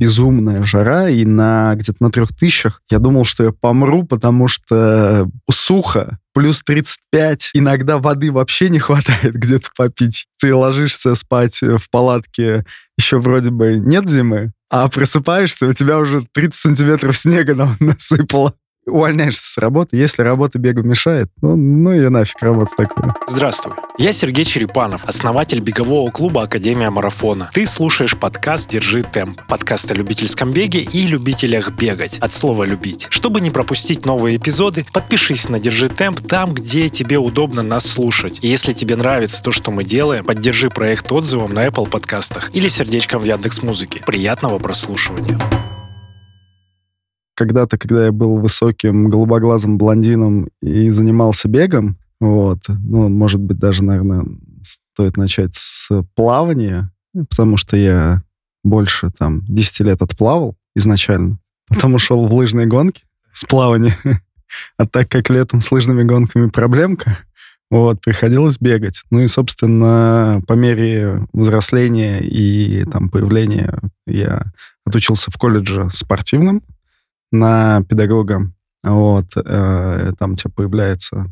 безумная жара, и на где-то на трех тысячах я думал, что я помру, потому что сухо, плюс 35, иногда воды вообще не хватает где-то попить. Ты ложишься спать в палатке, еще вроде бы нет зимы, а просыпаешься, у тебя уже 30 сантиметров снега насыпало увольняешься с работы. Если работа бегу мешает, ну, ну и нафиг работа такая. Здравствуй. Я Сергей Черепанов, основатель бегового клуба Академия Марафона. Ты слушаешь подкаст «Держи темп». Подкаст о любительском беге и любителях бегать. От слова «любить». Чтобы не пропустить новые эпизоды, подпишись на «Держи темп» там, где тебе удобно нас слушать. И если тебе нравится то, что мы делаем, поддержи проект отзывом на Apple подкастах или сердечком в Яндекс Музыке. Приятного прослушивания когда-то, когда я был высоким голубоглазым блондином и занимался бегом, вот, ну, может быть, даже, наверное, стоит начать с плавания, потому что я больше там 10 лет отплавал изначально, потом ушел в лыжные гонки с плавания. А так как летом с лыжными гонками проблемка, вот, приходилось бегать. Ну и, собственно, по мере взросления и там появления я отучился в колледже спортивном, на педагога. Вот, э, там тебя появляется,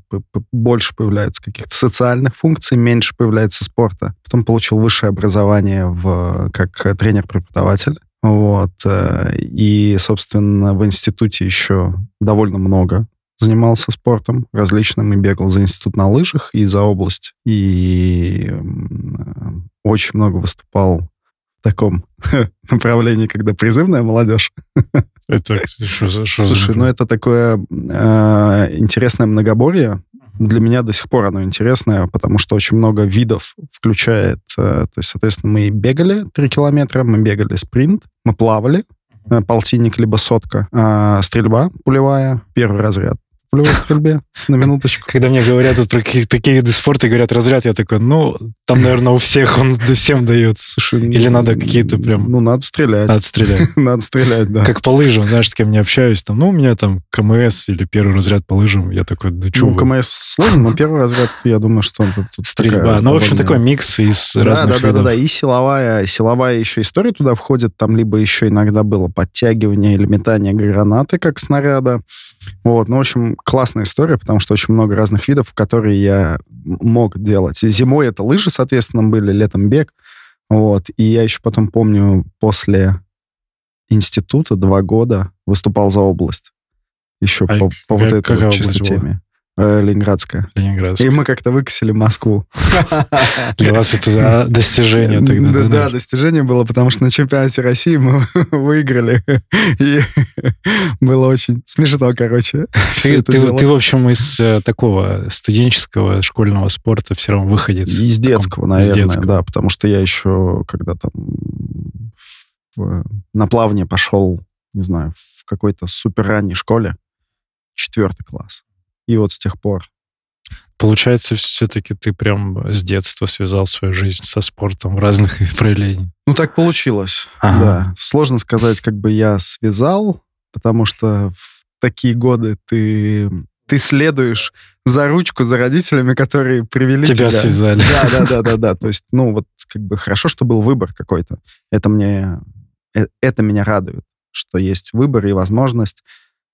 больше появляется каких-то социальных функций, меньше появляется спорта. Потом получил высшее образование в, как тренер-преподаватель. Вот, э, и, собственно, в институте еще довольно много занимался спортом различным и бегал за институт на лыжах и за область. И очень много выступал в таком направлении, когда призывная молодежь. Это что за что Слушай, ну это такое э, интересное многоборье. Для меня до сих пор оно интересное, потому что очень много видов включает. Э, то есть, соответственно, мы бегали 3 километра, мы бегали спринт, мы плавали, э, полтинник либо сотка, э, стрельба пулевая, первый разряд, пулевой стрельбе, на минуточку. Когда мне говорят тут про такие виды спорта, говорят разряд, я такой, ну, там, наверное, у всех он всем дается. Слушай, ну, Или надо какие-то прям... Ну, надо стрелять. Надо стрелять. Надо стрелять, да. Как по лыжам, знаешь, с кем не общаюсь, там, ну, у меня там КМС или первый разряд по лыжам, я такой, да что Ну, КМС сложно, но первый разряд, я думаю, что... Стрельба. Ну, в общем, такой микс из разных Да, да, да, да, и силовая, силовая еще история туда входит, там либо еще иногда было подтягивание или метание гранаты, как снаряда, вот, ну, в общем, классная история, потому что очень много разных видов, которые я мог делать. И зимой это лыжи, соответственно, были, летом бег. Вот, и я еще потом помню, после института два года выступал за область. Еще а по, по вот этой вот чисто теме. Э, Ленинградская. Ленинградская. И мы как-то выкосили Москву. Для вас это достижение тогда, да? Да, достижение было, потому что на чемпионате России мы выиграли. И было очень смешно, короче. Ты, в общем, из э, такого студенческого школьного спорта все равно выходец. Из детского, наверное, да, потому что я еще когда там на плавание пошел, не знаю, в какой-то супер ранней школе, четвертый класс. И вот с тех пор. Получается, все-таки ты прям с детства связал свою жизнь со спортом в разных проявлениях. Ну, так получилось, ага. да. Сложно сказать, как бы я связал, потому что в такие годы ты, ты следуешь за ручку за родителями, которые привели тебя. Тебя связали. Да, да, да, да, да. То есть, ну, вот как бы хорошо, что был выбор какой-то. Это мне, э, это меня радует, что есть выбор и возможность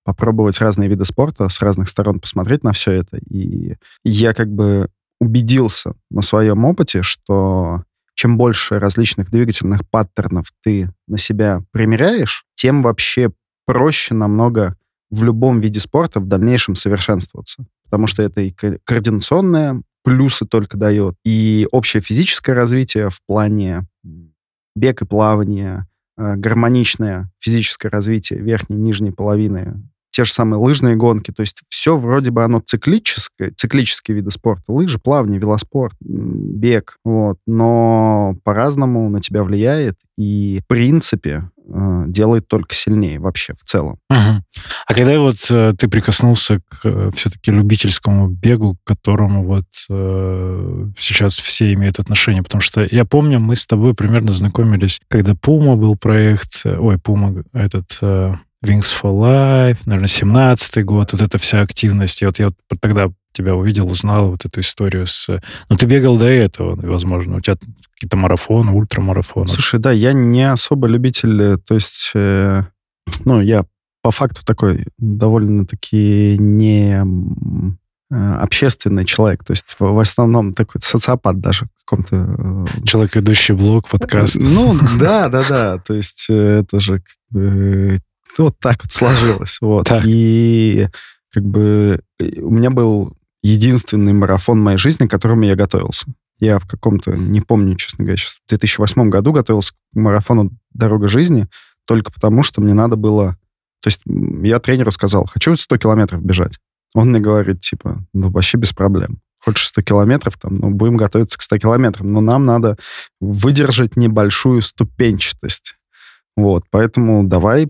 попробовать разные виды спорта, с разных сторон посмотреть на все это. И я как бы убедился на своем опыте, что чем больше различных двигательных паттернов ты на себя примеряешь, тем вообще проще намного в любом виде спорта в дальнейшем совершенствоваться. Потому что это и координационные плюсы только дает, и общее физическое развитие в плане бег и плавания, э, гармоничное физическое развитие верхней и нижней половины те же самые лыжные гонки. То есть все вроде бы оно циклическое, циклические виды спорта. Лыжи, плавание, велоспорт, бег. Вот. Но по-разному на тебя влияет. И в принципе э, делает только сильнее вообще в целом. Угу. А когда вот э, ты прикоснулся к э, все-таки любительскому бегу, к которому вот э, сейчас все имеют отношение, потому что я помню, мы с тобой примерно знакомились, когда Пума был проект, э, ой, Пума этот э, Wings for Life, наверное, 17-й год, вот эта вся активность. И вот я вот тогда тебя увидел, узнал вот эту историю с... Ну, ты бегал до этого, возможно, у тебя какие-то марафоны, ультрамарафоны. Слушай, да, я не особо любитель, э, то есть, э, ну, я по факту такой довольно-таки не э, общественный человек, то есть в, в основном такой социопат даже в каком-то... Э, человек, идущий блог, подкаст. Ну, да, да, да, то есть это же вот так вот сложилось, вот. Так. И как бы у меня был единственный марафон моей жизни, к которому я готовился. Я в каком-то, не помню, честно говоря, сейчас в 2008 году готовился к марафону «Дорога жизни» только потому, что мне надо было... То есть я тренеру сказал, хочу 100 километров бежать. Он мне говорит, типа, ну, вообще без проблем. Хочешь 100 километров, там, ну, будем готовиться к 100 километрам. Но нам надо выдержать небольшую ступенчатость. Вот, поэтому давай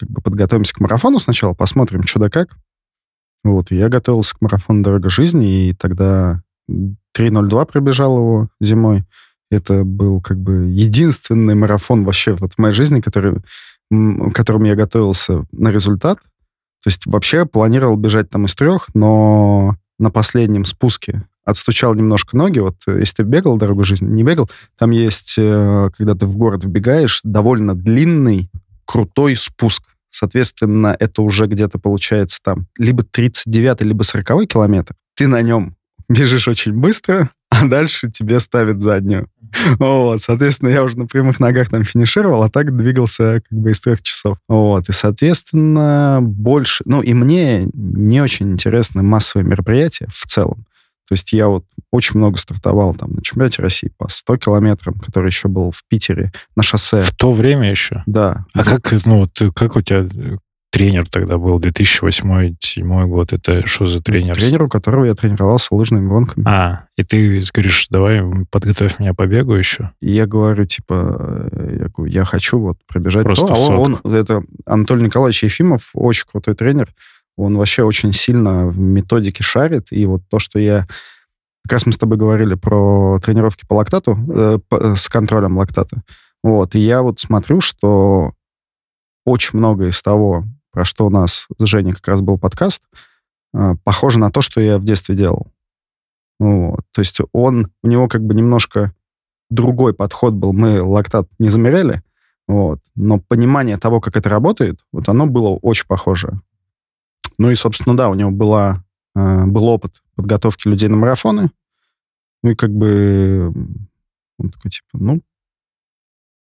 как бы подготовимся к марафону сначала, посмотрим, что да как. Вот, я готовился к марафону «Дорога жизни», и тогда 3.02 пробежал его зимой. Это был как бы единственный марафон вообще вот в моей жизни, который, которым я готовился на результат. То есть вообще планировал бежать там из трех, но на последнем спуске отстучал немножко ноги. Вот э, если ты бегал дорогу жизни, не бегал, там есть, э, когда ты в город вбегаешь, довольно длинный, крутой спуск. Соответственно, это уже где-то получается там либо 39 либо 40 километр. Ты на нем бежишь очень быстро, а дальше тебе ставят заднюю. Вот, соответственно, я уже на прямых ногах там финишировал, а так двигался как бы из трех часов. Вот, и, соответственно, больше... Ну, и мне не очень интересны массовые мероприятия в целом. То есть я вот очень много стартовал там на чемпионате России по 100 километрам, который еще был в Питере на шоссе. В то время еще? Да. А как, ну, вот, как у тебя тренер тогда был, 2008-2007 год. Это что за тренер? Тренер, у которого я тренировался лыжными гонками. А, и ты говоришь, давай подготовь меня по бегу еще? И я говорю, типа, я, говорю, я хочу вот пробежать Просто то. А он, он, это Анатолий Николаевич Ефимов, очень крутой тренер. Он вообще очень сильно в методике шарит. И вот то, что я... Как раз мы с тобой говорили про тренировки по лактату, э, по, с контролем лактата. Вот, и я вот смотрю, что очень много из того, про что у нас с Женей как раз был подкаст, а, похоже на то, что я в детстве делал. Вот. То есть он, у него как бы немножко другой подход был. Мы лактат не замеряли, вот, но понимание того, как это работает, вот оно было очень похоже. Ну и, собственно, да, у него была, э, был опыт подготовки людей на марафоны. Ну и как бы он такой, типа, ну,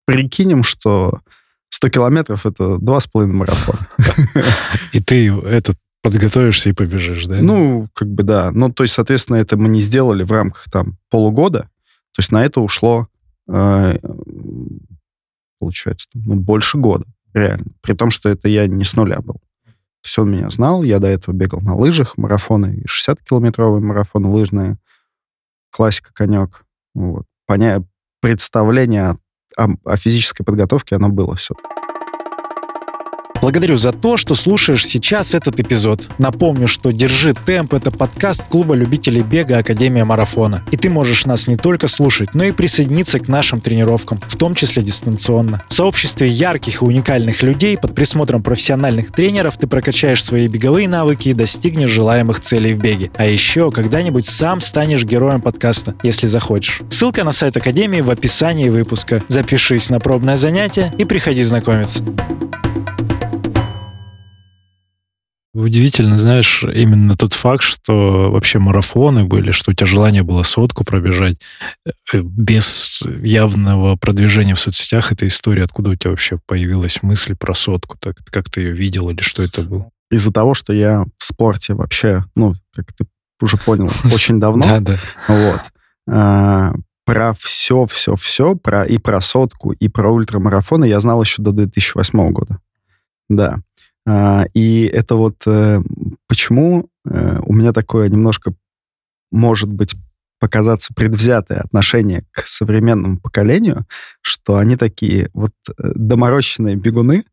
прикинем, что 100 километров — это два с половиной марафона. И ты этот подготовишься и побежишь, да? Ну, как бы да. Ну, то есть, соответственно, это мы не сделали в рамках там полугода. То есть на это ушло, э, получается, ну, больше года, реально. При том, что это я не с нуля был. То есть он меня знал, я до этого бегал на лыжах, марафоны, 60-километровые марафоны лыжные, классика, конек. Вот. Поня... Представление о, о физической подготовке оно было все. Благодарю за то, что слушаешь сейчас этот эпизод. Напомню, что «Держи темп» — это подкаст клуба любителей бега Академия Марафона. И ты можешь нас не только слушать, но и присоединиться к нашим тренировкам, в том числе дистанционно. В сообществе ярких и уникальных людей под присмотром профессиональных тренеров ты прокачаешь свои беговые навыки и достигнешь желаемых целей в беге. А еще когда-нибудь сам станешь героем подкаста, если захочешь. Ссылка на сайт Академии в описании выпуска. Запишись на пробное занятие и приходи знакомиться. Удивительно, знаешь, именно тот факт, что вообще марафоны были, что у тебя желание было сотку пробежать э, без явного продвижения в соцсетях. Эта история, откуда у тебя вообще появилась мысль про сотку? Так, как ты ее видел или что это было? Из-за того, что я в спорте вообще, ну, как ты уже понял, очень давно. Да, да. Вот. А, про все, все, все, про и про сотку, и про ультрамарафоны я знал еще до 2008 года. Да. А, и это вот э, почему э, у меня такое немножко, может быть, показаться предвзятое отношение к современному поколению, что они такие вот э, доморощенные бегуны,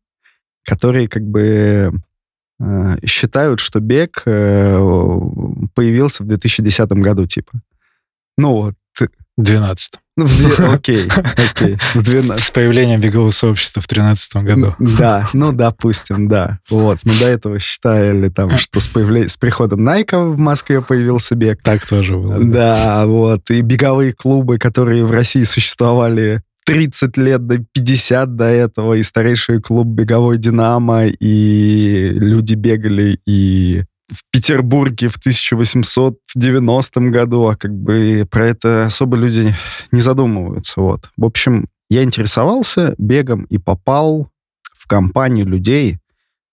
которые как бы считают, что бег появился в 2010 году, типа. Ну вот. 12. Ну, в две- окей, окей. В 12. С появлением бегового сообщества в 2013 году. Да, ну, допустим, да. Вот. Мы до этого считали, там, что с, появле- с приходом Найка в Москве появился бег. Так тоже было. Да, вот. И беговые клубы, которые в России существовали 30 лет до 50 до этого, и старейший клуб беговой «Динамо», и люди бегали и в Петербурге в 1890 году, а как бы про это особо люди не задумываются. Вот. В общем, я интересовался бегом и попал в компанию людей,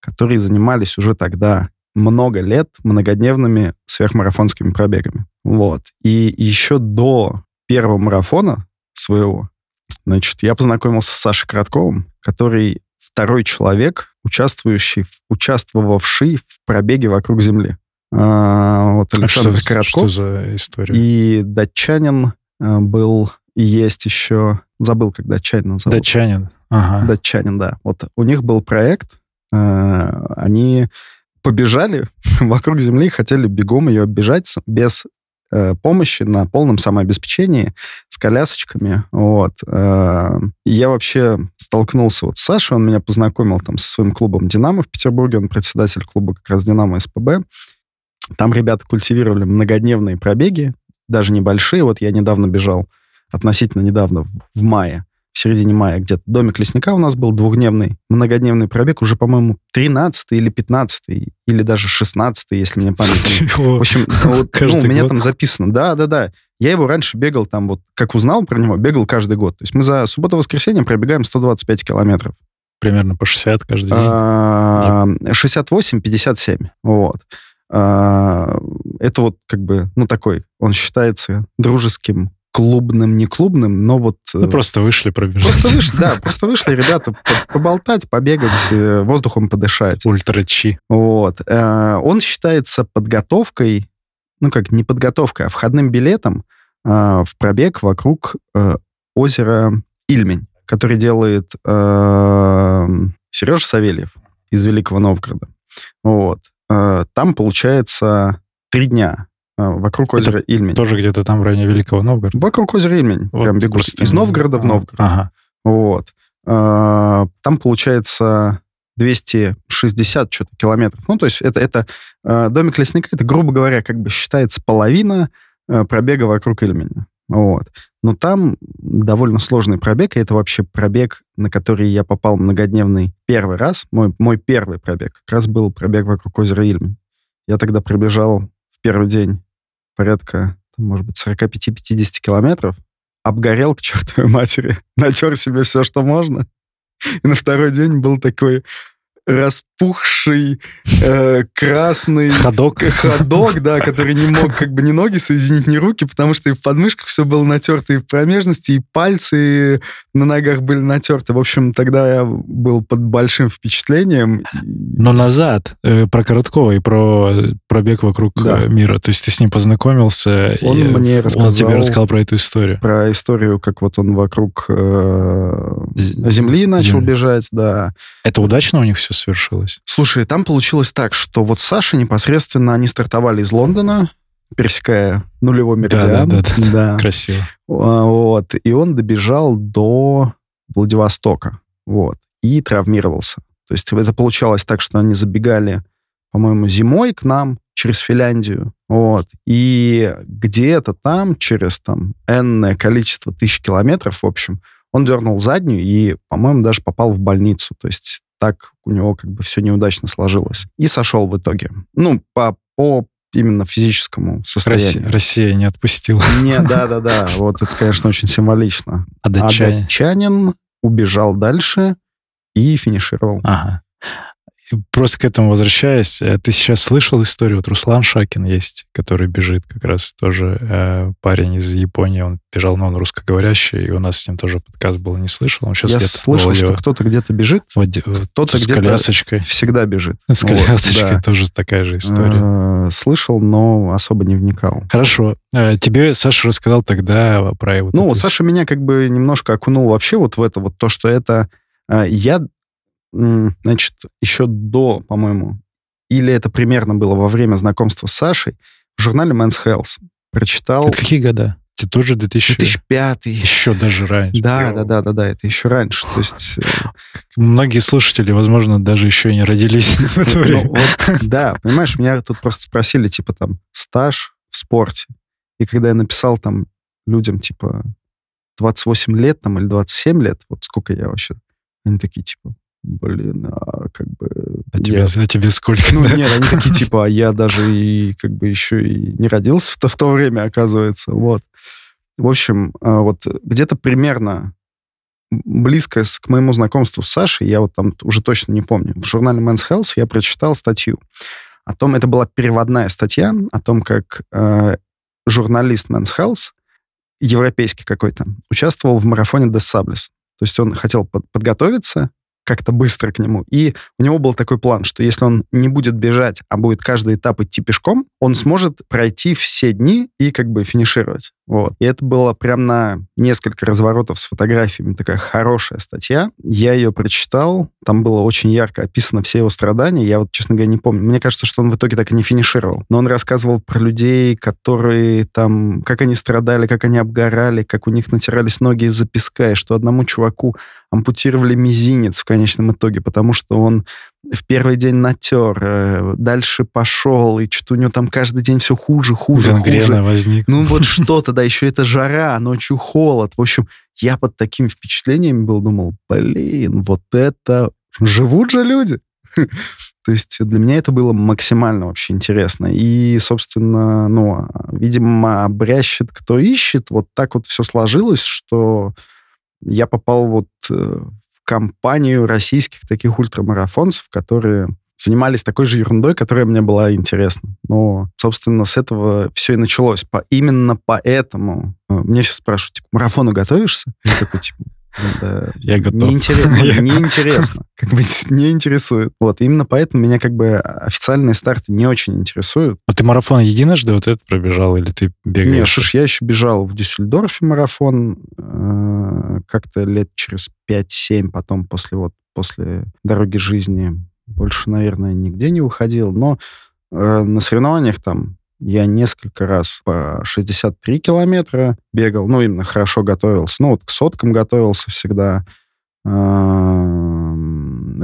которые занимались уже тогда много лет многодневными сверхмарафонскими пробегами. Вот. И еще до первого марафона своего, значит, я познакомился с Сашей Коротковым, который второй человек, участвующий, участвовавший в пробеге вокруг Земли. А, вот А что, Александр что Коротков за история? и датчанин а, был, и есть еще, забыл, как датчанин зовут. Датчанин. Ага. Датчанин, да. Вот у них был проект, они побежали вокруг Земли, хотели бегом ее оббежать без э, помощи на полном самообеспечении, колясочками, вот. Э, и я вообще столкнулся вот с Сашей, он меня познакомил там со своим клубом «Динамо» в Петербурге, он председатель клуба как раз «Динамо» СПБ. Там ребята культивировали многодневные пробеги, даже небольшие. Вот я недавно бежал, относительно недавно, в- мае, в середине мая где-то. Домик лесника у нас был двухдневный, многодневный пробег, уже, по-моему, 13 или 15 или даже 16 если мне память в общем, ну, ну, у меня там записано. Да, да, да. Я его раньше бегал там вот, как узнал про него, бегал каждый год. То есть мы за субботу-воскресенье пробегаем 125 километров. Примерно по 60 каждый день. А, 68-57. Вот. А, Это вот как бы, ну, такой, он считается дружеским, клубным, не клубным, но вот... Ну, э, просто вышли пробежать. Просто вышли, да, просто вышли ребята по- поболтать, побегать, э, воздухом подышать. Ультра-чи. Вот. Э, Он считается подготовкой, ну как, не подготовкой, а входным билетом э, в пробег вокруг э, озера Ильмень, который делает Сережа Савельев из Великого Новгорода. Вот. Э, Там, получается, три дня э, вокруг Это озера Ильмень. Тоже где-то там в районе Великого Новгорода. Вокруг озера Ильмень Вот прям бегут. Из Новгорода в Новгород. Ага. Вот. А, Там получается 260 что-то километров. Ну, то есть это, это э, домик лесника, это, грубо говоря, как бы считается половина э, пробега вокруг Ильменя. Вот. Но там довольно сложный пробег, и это вообще пробег, на который я попал многодневный первый раз. Мой, мой первый пробег как раз был пробег вокруг озера Ильмень. Я тогда пробежал в первый день порядка, может быть, 45-50 километров, обгорел к чертовой матери, натер себе все, что можно. И на второй день был такой распухший, э, красный Ходок. ходок, да, который не мог как бы ни ноги соединить, ни руки, потому что и в подмышках все было натерто, и в промежности, и пальцы на ногах были натерты. В общем, тогда я был под большим впечатлением. Но назад, э, про Короткова и про пробег вокруг Да. э, мира. То есть ты с ним познакомился, Он и мне он рассказал- тебе рассказал про эту историю. Про историю, как вот он вокруг э, Земли начал Земли. бежать, да. Это удачно у них все свершилось? Слушай, там получилось так, что вот Саша непосредственно они стартовали из Лондона, пересекая нулевой меридиан. Да-да-да. Да. Красиво. А, Вот. И он добежал до Владивостока. Вот. И травмировался. То есть это получалось так, что они забегали, по-моему, зимой к нам через Финляндию. Вот. И где-то там, через там энное количество тысяч километров, в общем, он дернул заднюю и, по-моему, даже попал в больницу. То есть так у него как бы все неудачно сложилось. И сошел в итоге. Ну, по, по именно физическому состоянию. Россия, Россия не отпустила. Не, да-да-да, вот это, конечно, очень символично. А А датчанин убежал дальше и финишировал. Ага. Просто к этому возвращаясь, э, ты сейчас слышал историю? Вот Руслан Шакин есть, который бежит как раз тоже э, парень из Японии. Он бежал, но он русскоговорящий, и у нас с ним тоже подкаст был, не слышал. Он сейчас Я слышал, что кто-то где-то бежит, в Влади- в- кто-то где-то колясочкой. всегда бежит. С Вот, колясочкой да. тоже такая же история. Э, Слышал, но особо не вникал. Хорошо. Э, Тебе Саша рассказал тогда про вот Ну, Саша меня как бы немножко окунул вообще вот в это, вот то, что это... э, Я, значит, еще до, по-моему, или это примерно было во время знакомства с Сашей, в журнале Men's Health прочитал... Это какие года? Это тоже 2000... 2005. Еще даже раньше. Да, да, да, да, да, это еще раньше. То есть... Э, Многие слушатели, возможно, даже еще не родились в это ну, время. Вот, да, понимаешь, меня тут просто спросили, типа, там, стаж в спорте. И когда я написал там людям, типа, 28 лет там или 27 лет, вот сколько я вообще, они такие, типа, блин, а как бы... А, тебе, а тебе сколько? Ну, да? нет, они такие, типа, а я даже и как бы еще и не родился в то, в то время, оказывается, вот. В общем, а, вот где-то примерно близко к моему знакомству с Сашей, я вот там уже точно не помню, в журнале Men's Health я прочитал статью о том, это была переводная статья о том, как э, журналист Men's Health, европейский какой-то, участвовал в марафоне Des Sables. То есть он хотел под подготовиться как-то быстро к нему. И у него был такой план, что если он не будет бежать, а будет каждый этап идти пешком, он сможет пройти все дни и как бы финишировать. Вот. И это было прям на несколько разворотов с фотографиями такая хорошая статья. Я ее прочитал, там было очень ярко описано все его страдания. Я вот, честно говоря, не помню. Мне кажется, что он в итоге так и не финишировал. Но он рассказывал про людей, которые там, как они страдали, как они обгорали, как у них натирались ноги из-за песка, и что одному чуваку ампутировали мизинец в конечном итоге, потому что он в первый день натер, э, дальше пошел, и что-то у него там каждый день все хуже, хуже, Гангрена хуже. возник. Ну вот что-то, да, еще это жара, ночью холод. В общем, я под такими впечатлениями был, думал, блин, вот это... Живут же люди. То есть для меня это было максимально вообще интересно. И, собственно, ну, видимо, обрящет, кто ищет. Вот так вот все сложилось, что я попал вот э, компанию российских таких ультрамарафонцев, которые занимались такой же ерундой, которая мне была интересна. Но, собственно, с этого все и началось. По, именно поэтому э, мне все спрашивают, типа, марафону готовишься? Я такой, типа, я готов. Неинтересно, неинтересно. Как бы не интересует. Вот, именно поэтому меня как бы официальные старты не очень интересуют. А ты марафон единожды вот этот пробежал или ты бегаешь? Нет, слушай, я еще бежал в Дюссельдорфе марафон э, как-то лет через 5-7 потом после вот после дороги жизни. Больше, наверное, нигде не выходил. Но э, на соревнованиях там я несколько раз по 63 километра бегал, ну, именно хорошо готовился. Ну, вот к соткам готовился всегда. В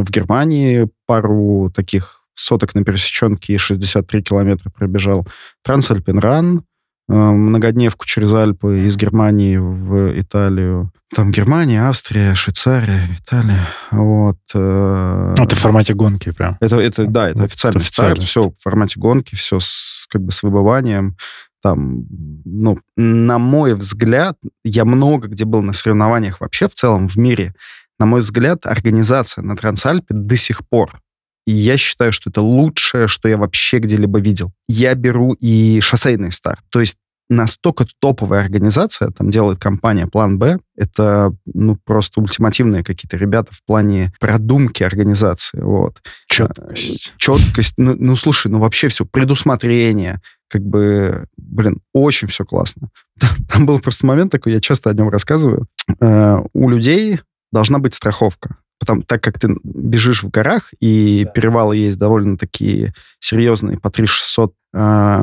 Германии пару таких соток на пересеченке и 63 километра пробежал. Трансальпинран, многодневку через Альпы из Германии в Италию. Там Германия, Австрия, Швейцария, Италия. Вот. Э, это в формате гонки прям. Это, это да, это официальный это старт. Все в формате гонки, все с, как бы с выбыванием. Там, ну, на мой взгляд, я много где был на соревнованиях вообще в целом в мире. На мой взгляд, организация на Трансальпе до сих пор и я считаю, что это лучшее, что я вообще где-либо видел. Я беру и шоссейный старт. То есть настолько топовая организация, там делает компания План Б, это ну просто ультимативные какие-то ребята в плане продумки организации, вот. Четкость. Четкость, ну, ну слушай, ну вообще все, предусмотрение, как бы, блин, очень все классно. Там был просто момент такой, я часто о нем рассказываю. Э, у людей должна быть страховка. Потому, так как ты бежишь в горах, и да. перевалы есть довольно такие серьезные, по 3600, э,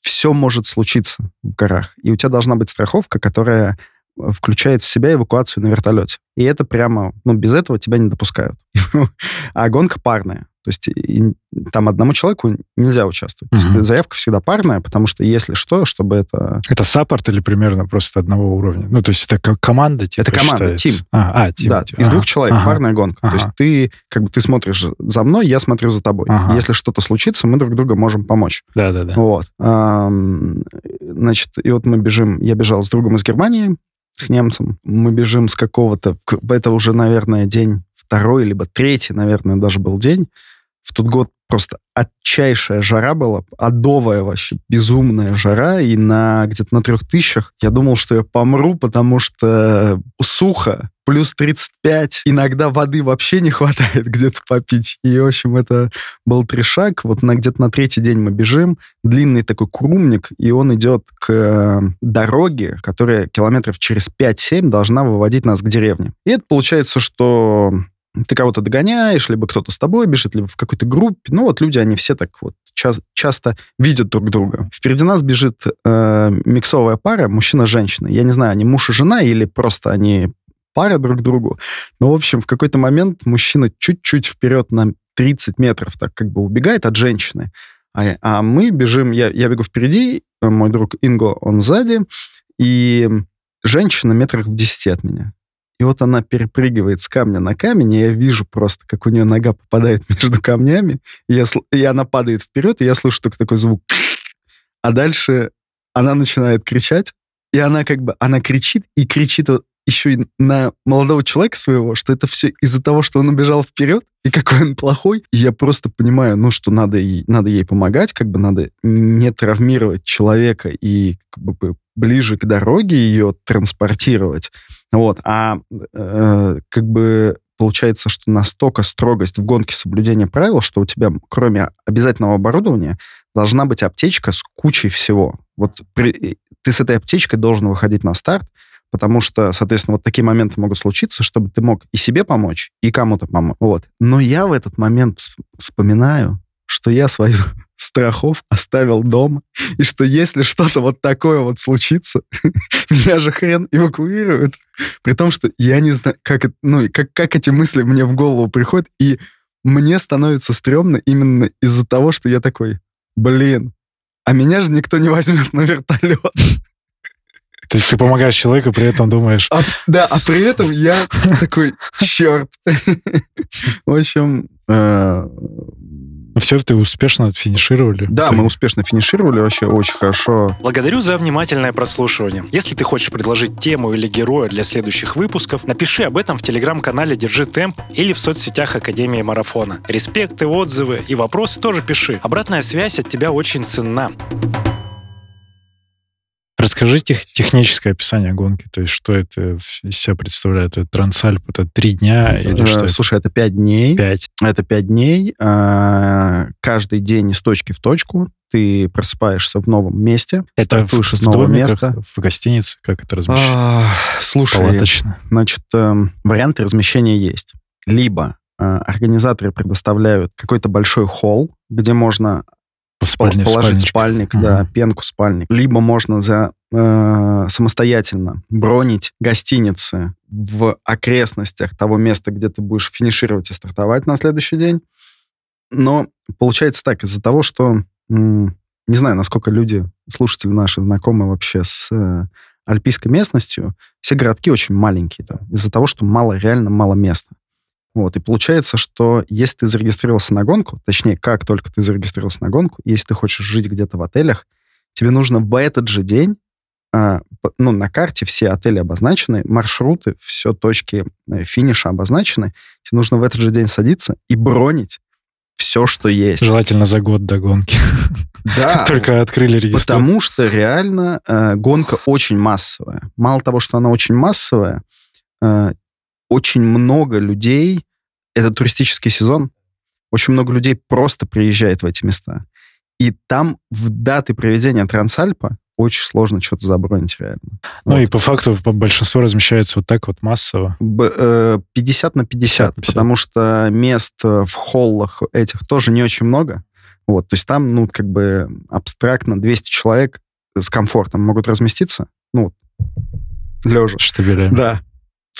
все может случиться в горах. И у тебя должна быть страховка, которая включает в себя эвакуацию на вертолете. И это прямо, ну, без этого тебя не допускают. а гонка парная. То есть и, там одному человеку нельзя участвовать. Угу. То есть заявка всегда парная, потому что если что, чтобы это... Это саппорт или примерно просто одного уровня? Ну, то есть это как команда типа Это команда, тим. А, а, тим. Да, тим. из ага. двух человек ага. парная гонка. Ага. То есть ты как бы ты смотришь за мной, я смотрю за тобой. Ага. Если что-то случится, мы друг друга можем помочь. Да-да-да. Вот. Значит, и вот мы бежим, я бежал с другом из Германии, с немцем. Мы бежим с какого-то... Это уже, наверное, день второй, либо третий, наверное, даже был день. В тот год просто отчайшая жара была, адовая вообще, безумная жара, и на где-то на трех тысячах я думал, что я помру, потому что сухо, плюс 35, иногда воды вообще не хватает где-то попить. И, в общем, это был трешак. Вот на где-то на третий день мы бежим, длинный такой курумник, и он идет к дороге, которая километров через 5-7 должна выводить нас к деревне. И это получается, что ты кого-то догоняешь, либо кто-то с тобой бежит, либо в какой-то группе. Ну, вот люди, они все так вот ча- часто видят друг друга. Впереди нас бежит э, миксовая пара, мужчина-женщина. Я не знаю, они муж и жена или просто они пара друг другу. Но, в общем, в какой-то момент мужчина чуть-чуть вперед на 30 метров так как бы убегает от женщины. А, а мы бежим, я, я бегу впереди, мой друг Инго, он сзади, и женщина метрах в 10 от меня. И вот она перепрыгивает с камня на камень, и я вижу просто, как у нее нога попадает между камнями, и, я, и она падает вперед, и я слышу только такой звук. А дальше она начинает кричать, и она как бы, она кричит, и кричит еще и на молодого человека своего, что это все из-за того, что он убежал вперед, и какой он плохой. И я просто понимаю, ну, что надо, ей, надо ей помогать, как бы надо не травмировать человека и как бы ближе к дороге ее транспортировать. Вот. А э, как бы получается, что настолько строгость в гонке соблюдения правил, что у тебя, кроме обязательного оборудования, должна быть аптечка с кучей всего. Вот при, ты с этой аптечкой должен выходить на старт, потому что, соответственно, вот такие моменты могут случиться, чтобы ты мог и себе помочь, и кому-то помочь. Вот. Но я в этот момент вспоминаю, что я свою страхов оставил дома, и что если что-то вот такое вот случится, меня же хрен эвакуируют. При том, что я не знаю, как, ну, как, как эти мысли мне в голову приходят, и мне становится стрёмно именно из-за того, что я такой, блин, а меня же никто не возьмет на вертолет. То есть ты помогаешь человеку, при этом думаешь... А, да, а при этом я такой, черт. В общем... Э, ну все, ты успешно финишировали. Да, мы успешно финишировали, вообще очень хорошо. Благодарю за внимательное прослушивание. Если ты хочешь предложить тему или героя для следующих выпусков, напиши об этом в телеграм-канале «Держи темп» или в соцсетях Академии Марафона. Респекты, отзывы и вопросы тоже пиши. Обратная связь от тебя очень ценна. Расскажите техническое описание гонки, то есть что это из себя представляет? Это Трансальп, это три дня или что? Слушай, это пять дней. Пять. Это пять дней. А, каждый день из точки в точку ты просыпаешься в новом месте, это в, из нового домиках, места. В гостинице, как это размещено? А, слушай, Палаточно. значит, эм, варианты размещения есть. Либо э, организаторы предоставляют какой-то большой холл, где можно в спальне, положить спальник, угу. да, пенку спальник. Либо можно за э, самостоятельно бронить гостиницы в окрестностях того места, где ты будешь финишировать и стартовать на следующий день. Но получается так, из-за того, что м, не знаю, насколько люди, слушатели наши, знакомы вообще с э, альпийской местностью, все городки очень маленькие там, из-за того, что мало, реально мало места. Вот, и получается, что если ты зарегистрировался на гонку, точнее, как только ты зарегистрировался на гонку, если ты хочешь жить где-то в отелях, тебе нужно в этот же день, а, ну, на карте все отели обозначены, маршруты, все точки э, финиша обозначены, тебе нужно в этот же день садиться и бронить все, что есть. Желательно за год до гонки. Да. Только открыли регистр. Потому что реально э, гонка очень массовая. Мало того, что она очень массовая, э, очень много людей, это туристический сезон, очень много людей просто приезжает в эти места. И там в даты проведения Трансальпа очень сложно что-то забронить реально. Ну вот. и по факту по большинству размещается вот так вот массово. Б, 50 э, на 50, 50, потому что мест в холлах этих тоже не очень много. Вот, то есть там, ну, как бы абстрактно 200 человек с комфортом могут разместиться, ну, лежа. Штабелями. Да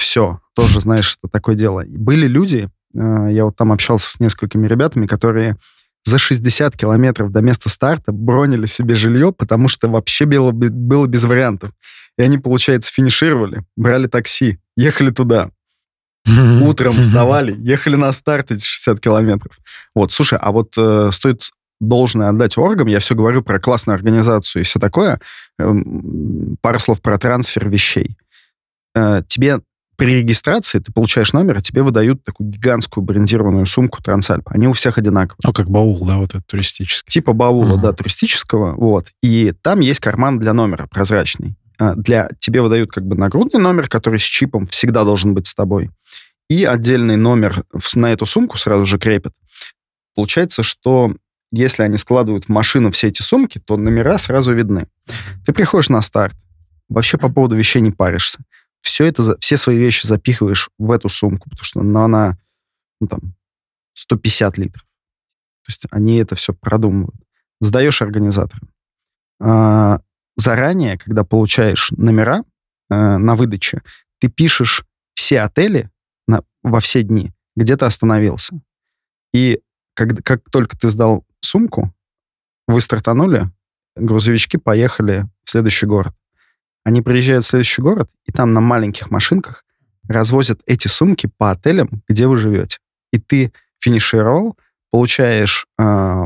все. Тоже, знаешь, это такое дело. Были люди, э, я вот там общался с несколькими ребятами, которые за 60 километров до места старта бронили себе жилье, потому что вообще было, было без вариантов. И они, получается, финишировали, брали такси, ехали туда. Утром вставали, ехали на старт эти 60 километров. Вот, слушай, а вот э, стоит должное отдать оргам, я все говорю про классную организацию и все такое, э, пару слов про трансфер вещей. Э, тебе при регистрации ты получаешь номер, и тебе выдают такую гигантскую брендированную сумку Трансальп. Они у всех одинаковые. Ну, как баул, да, вот этот туристический. Типа баула, uh-huh. да, туристического, вот. И там есть карман для номера прозрачный. А, для тебе выдают как бы нагрудный номер, который с чипом всегда должен быть с тобой. И отдельный номер на эту сумку сразу же крепят. Получается, что если они складывают в машину все эти сумки, то номера сразу видны. Ты приходишь на старт, вообще по поводу вещей не паришься все это, все свои вещи запихиваешь в эту сумку, потому что ну, она, ну, там, 150 литров. То есть они это все продумывают. сдаешь организаторам. А, заранее, когда получаешь номера э, на выдаче, ты пишешь все отели на, во все дни, где ты остановился. И как, как только ты сдал сумку, вы стартанули, грузовички поехали в следующий город. Они приезжают в следующий город, и там на маленьких машинках развозят эти сумки по отелям, где вы живете. И ты финишировал, получаешь э,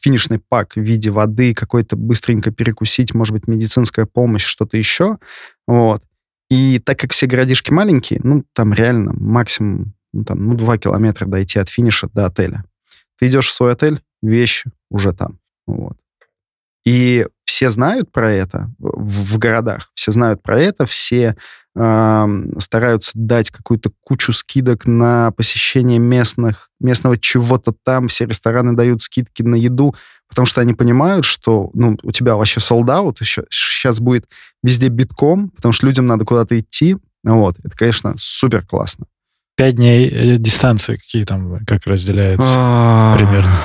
финишный пак в виде воды, какой-то быстренько перекусить, может быть, медицинская помощь, что-то еще. Вот. И так как все городишки маленькие, ну, там реально максимум ну, там, ну, 2 километра дойти от финиша до отеля. Ты идешь в свой отель, вещи уже там. Вот. И все знают про это в, в городах, все знают про это, все э, стараются дать какую-то кучу скидок на посещение местных, местного чего-то там, все рестораны дают скидки на еду, потому что они понимают, что ну, у тебя вообще out, сейчас будет везде битком, потому что людям надо куда-то идти. Вот. Это, конечно, супер классно. Пять дней э, дистанции какие там, как разделяется а, примерно?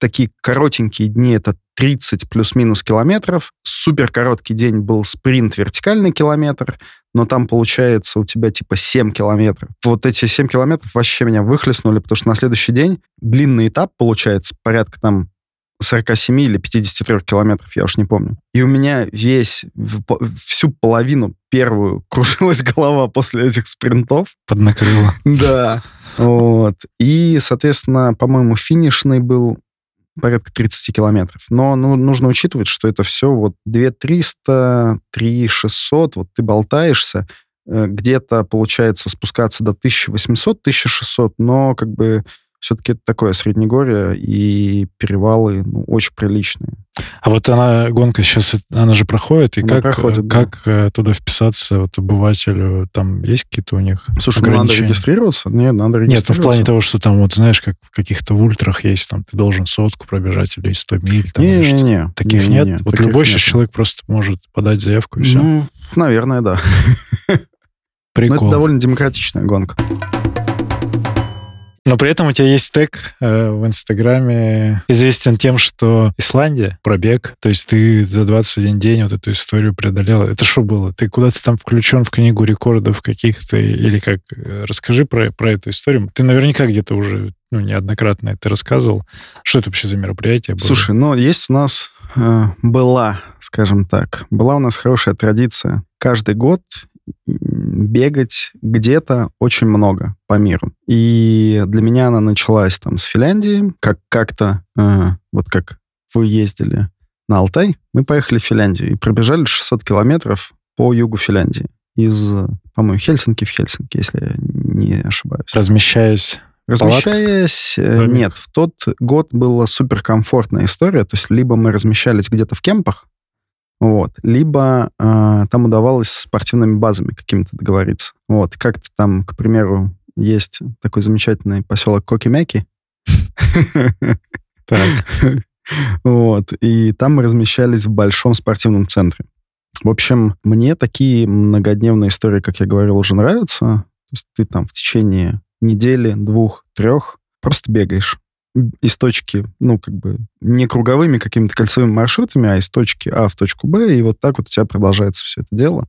Такие коротенькие дни — это 30 плюс-минус километров. Супер короткий день был спринт вертикальный километр, но там получается у тебя типа 7 километров. Вот эти 7 километров вообще меня выхлестнули, потому что на следующий день длинный этап получается, порядка там 47 или 53 километров, я уж не помню. И у меня весь, всю половину первую кружилась голова после этих спринтов. Поднакрыло. Да. Вот. И, соответственно, по-моему, финишный был порядка 30 километров. Но ну, нужно учитывать, что это все вот 2300, 3600, вот ты болтаешься, э, где-то получается спускаться до 1800-1600, но как бы все-таки это такое среднегорье, и перевалы ну, очень приличные. А вот она, гонка сейчас, она же проходит, и она как, проходит, как да. туда вписаться вот обывателю? Там есть какие-то у них Слушай, ну надо регистрироваться? Нет, надо регистрироваться. Нет, ну в плане того, что там, вот знаешь, как в каких-то ультрах есть, там ты должен сотку пробежать или 100 миль. Там, не, не, не, Таких не, нет? Не, вот любой сейчас человек просто может подать заявку и все? Ну, наверное, да. Прикол. Но это довольно демократичная гонка. Но при этом у тебя есть тег э, в Инстаграме, известен тем, что Исландия, пробег, то есть ты за 21 день вот эту историю преодолел. Это что было? Ты куда-то там включен в книгу рекордов каких-то или как? Э, расскажи про, про эту историю. Ты наверняка где-то уже ну, неоднократно это рассказывал. Что это вообще за мероприятие было? Слушай, ну, есть у нас э, была, скажем так, была у нас хорошая традиция. Каждый год бегать где-то очень много по миру. И для меня она началась там с Финляндии, как как-то, э, вот как вы ездили на Алтай, мы поехали в Финляндию и пробежали 600 километров по югу Финляндии. Из, по-моему, Хельсинки в Хельсинки, если я не ошибаюсь. Размещаясь Размещаясь, Палатка? нет, в тот год была суперкомфортная история, то есть либо мы размещались где-то в кемпах, вот. Либо э, там удавалось с спортивными базами какими-то договориться. Вот. Как-то там, к примеру, есть такой замечательный поселок Кокимяки. Так. Вот. И там мы размещались в большом спортивном центре. В общем, мне такие многодневные истории, как я говорил, уже нравятся. То есть ты там в течение недели, двух, трех просто бегаешь из точки, ну, как бы не круговыми какими-то кольцевыми маршрутами, а из точки А в точку Б, и вот так вот у тебя продолжается все это дело.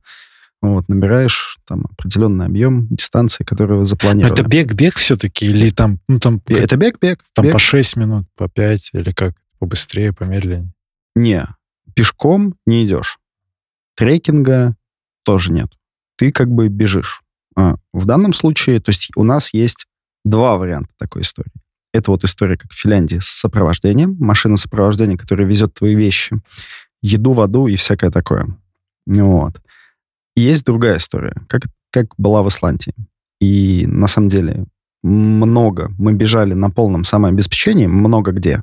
Вот, набираешь там определенный объем дистанции, которую вы запланировали. это бег-бег все-таки? Или там... Ну, там это бег-бег. Там бег. по 6 минут, по 5, или как? Побыстрее, помедленнее? Не, пешком не идешь. Трекинга тоже нет. Ты как бы бежишь. А, в данном случае, то есть у нас есть два варианта такой истории. Это вот история, как в Финляндии, с сопровождением. Машина сопровождения, которая везет твои вещи, еду, воду и всякое такое. Вот. И есть другая история, как, как была в Исландии. И на самом деле много. Мы бежали на полном самообеспечении, много где.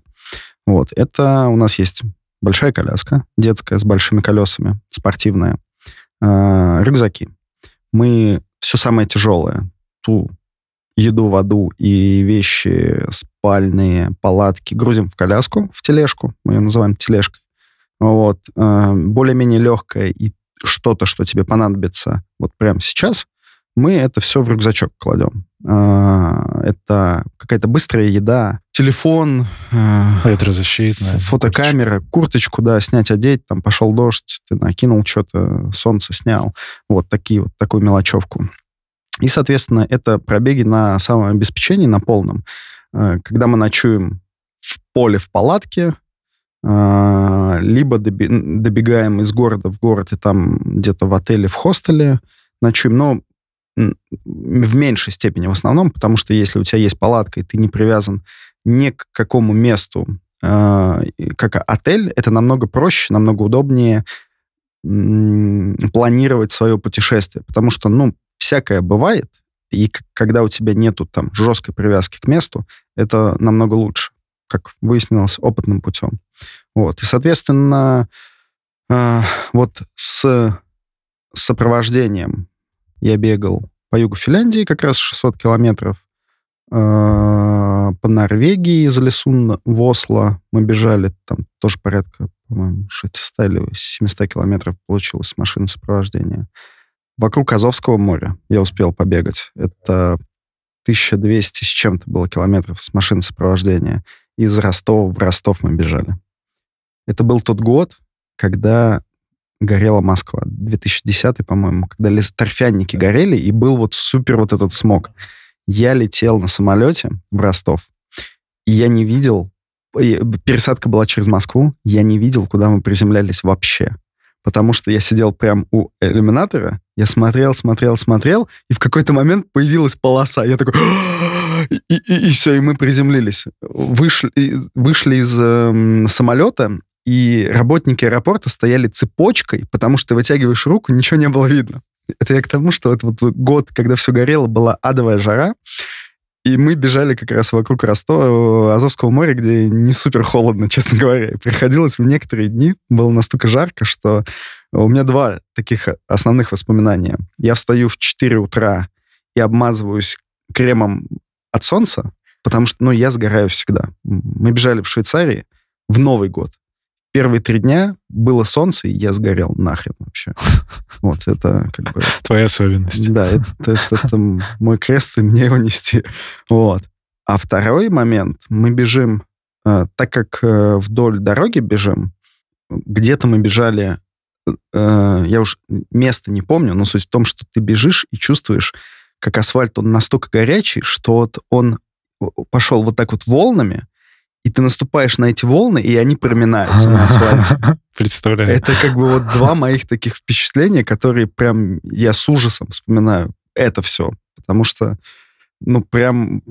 Вот. Это у нас есть большая коляска, детская, с большими колесами, спортивная, э, рюкзаки. Мы все самое тяжелое, ту еду, воду и вещи спальные, палатки грузим в коляску, в тележку, мы ее называем тележкой. Вот. Э, более-менее легкая и что-то, что тебе понадобится вот прямо сейчас, мы это все в рюкзачок кладем. Э, это какая-то быстрая еда, телефон, ветрозащитная, фотокамера, курточку, да, снять, одеть, там пошел дождь, ты накинул что-то, солнце снял, вот такие вот такую мелочевку. И, соответственно, это пробеги на самообеспечении, на полном. Когда мы ночуем в поле, в палатке, либо добегаем из города в город и там где-то в отеле, в хостеле ночуем. Но в меньшей степени в основном, потому что если у тебя есть палатка, и ты не привязан ни к какому месту, э, как отель, это намного проще, намного удобнее планировать свое путешествие, потому что, ну, всякое бывает, и когда у тебя нету там жесткой привязки к месту, это намного лучше, как выяснилось опытным путем. Вот. И, соответственно, э, вот с сопровождением я бегал по югу Финляндии, как раз 600 километров, э, по Норвегии из Лесун в Осло мы бежали, там тоже порядка, по-моему, 600 или 700 километров получилось машина сопровождения. Вокруг Азовского моря я успел побегать. Это 1200 с чем-то было километров с машин сопровождения. Из Ростова в Ростов мы бежали. Это был тот год, когда горела Москва. 2010, по-моему, когда торфяники горели, и был вот супер вот этот смог. Я летел на самолете в Ростов, и я не видел... Пересадка была через Москву, я не видел, куда мы приземлялись вообще. Потому что я сидел прям у иллюминатора, я смотрел, смотрел, смотрел, и в какой-то момент появилась полоса. Я такой... И, и, и все, и мы приземлились. Вышли, вышли из э, самолета, и работники аэропорта стояли цепочкой, потому что вытягиваешь руку, ничего не было видно. Это я к тому, что это вот год, когда все горело, была адовая жара, и мы бежали как раз вокруг Ростова, Азовского моря, где не супер холодно, честно говоря. И приходилось в некоторые дни, было настолько жарко, что у меня два таких основных воспоминания. Я встаю в 4 утра и обмазываюсь кремом от солнца, потому что, ну, я сгораю всегда. Мы бежали в Швейцарии в Новый год первые три дня было солнце, и я сгорел нахрен вообще. Вот это как бы... Твоя особенность. Да, это, это, это мой крест, и мне его нести. Вот. А второй момент, мы бежим, э, так как э, вдоль дороги бежим, где-то мы бежали, э, я уж место не помню, но суть в том, что ты бежишь и чувствуешь, как асфальт, он настолько горячий, что вот он пошел вот так вот волнами, и ты наступаешь на эти волны, и они проминаются на асфальте. Представляю. Это как бы вот два моих таких впечатления, которые прям я с ужасом вспоминаю. Это все. Потому что, ну, прям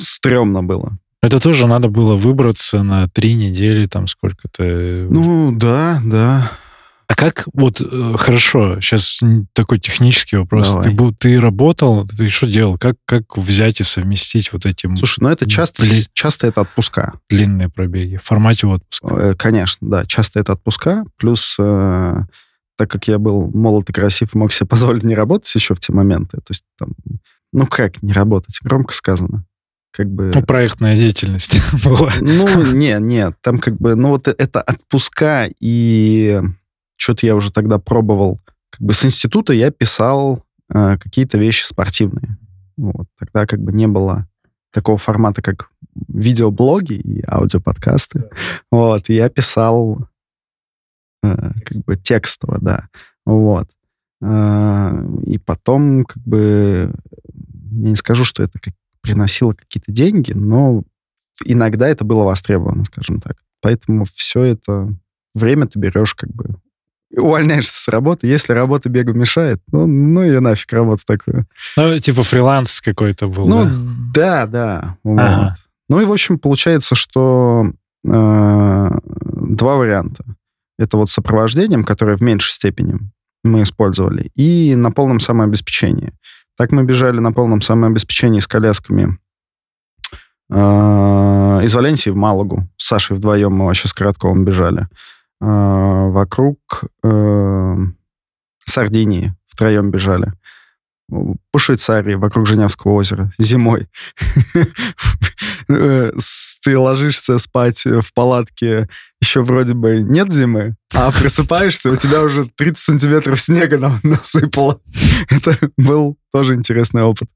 стрёмно было. Это тоже надо было выбраться на три недели, там сколько-то... Ну, да, да. А как, вот, э, хорошо, сейчас такой технический вопрос. Ты, был, ты работал, ты что делал? Как, как взять и совместить вот эти... Слушай, ну это часто, дли... часто это отпуска. Длинные пробеги, в формате отпуска. Э, конечно, да, часто это отпуска. Плюс, э, так как я был молод и красив, мог себе позволить не работать еще в те моменты. То есть там, ну как не работать? Громко сказано как бы... Ну, проектная деятельность была. Ну, не, не, там как бы, ну, вот это отпуска и что-то я уже тогда пробовал. Как бы с института я писал э, какие-то вещи спортивные. Вот. Тогда как бы не было такого формата, как видеоблоги и аудиоподкасты. Вот. И я писал э, как бы текстово, да. Вот. Э, и потом как бы я не скажу, что это как, приносило какие-то деньги, но иногда это было востребовано, скажем так. Поэтому все это время ты берешь как бы увольняешься с работы. Если работа бегу мешает, ну, ну и нафиг работа такую. Ну, типа фриланс какой-то был, Ну, да, да. да ага. вот. Ну и, в общем, получается, что э, два варианта. Это вот сопровождением, которое в меньшей степени мы использовали, и на полном самообеспечении. Так мы бежали на полном самообеспечении с колясками э, из Валенсии в Малагу. С Сашей вдвоем мы вообще с Коротковым бежали. А, вокруг э, Сардинии втроем бежали. По Швейцарии, вокруг Женевского озера, зимой. С ты ложишься спать в палатке, еще вроде бы нет зимы, а просыпаешься, у тебя уже 30 сантиметров снега насыпало. Это был тоже интересный опыт.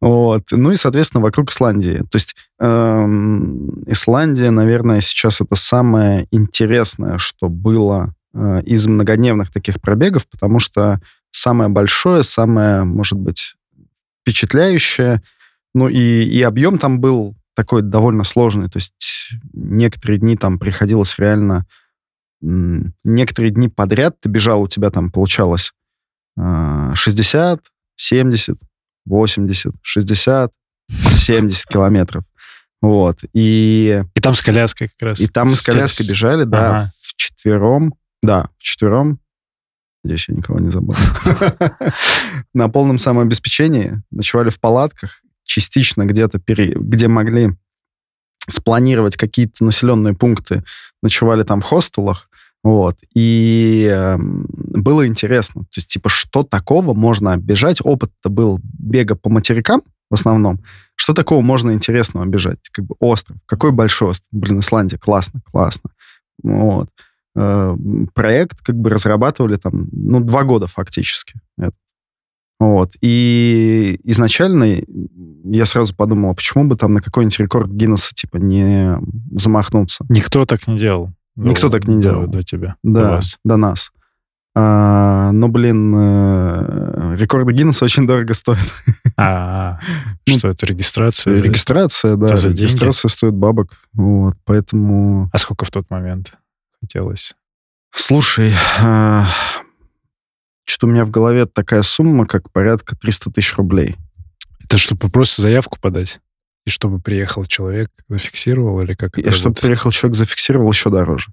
Вот. Ну и, соответственно, вокруг Исландии. То есть эм, Исландия, наверное, сейчас это самое интересное, что было э, из многодневных таких пробегов, потому что самое большое, самое, может быть, впечатляющее, ну и, и объем там был такой довольно сложный. То есть некоторые дни там приходилось реально... Некоторые дни подряд ты бежал, у тебя там получалось 60, 70, 80, 60, 70 километров. Вот. И, и там с коляской как раз. И там с коляской бежали, да, ага. в четвером. Да, в четвером. Надеюсь, я никого не забыл. На полном самообеспечении ночевали в палатках, частично где-то, где могли спланировать какие-то населенные пункты, ночевали там в хостелах, вот, и э, было интересно, то есть, типа, что такого можно оббежать, опыт-то был бега по материкам в основном, что такого можно интересного оббежать, как бы остров, какой большой остров, блин, Исландия, классно, классно, вот, э, проект как бы разрабатывали там, ну, два года фактически, это. Вот. И изначально я сразу подумал, а почему бы там на какой-нибудь рекорд Гиннесса типа не замахнуться? Никто так не делал. Никто до, так не делал. До, до тебя. Да, до, вас. до нас. А, но, блин, э, рекорды Гиннесса очень дорого стоят. А, ну, что это, регистрация? Регистрация, да. Регистрация стоит бабок. Вот, поэтому... А сколько в тот момент хотелось? Слушай, а, что-то у меня в голове такая сумма, как порядка 300 тысяч рублей. Это чтобы просто заявку подать? И чтобы приехал человек, зафиксировал или как И чтобы приехал человек, зафиксировал еще дороже.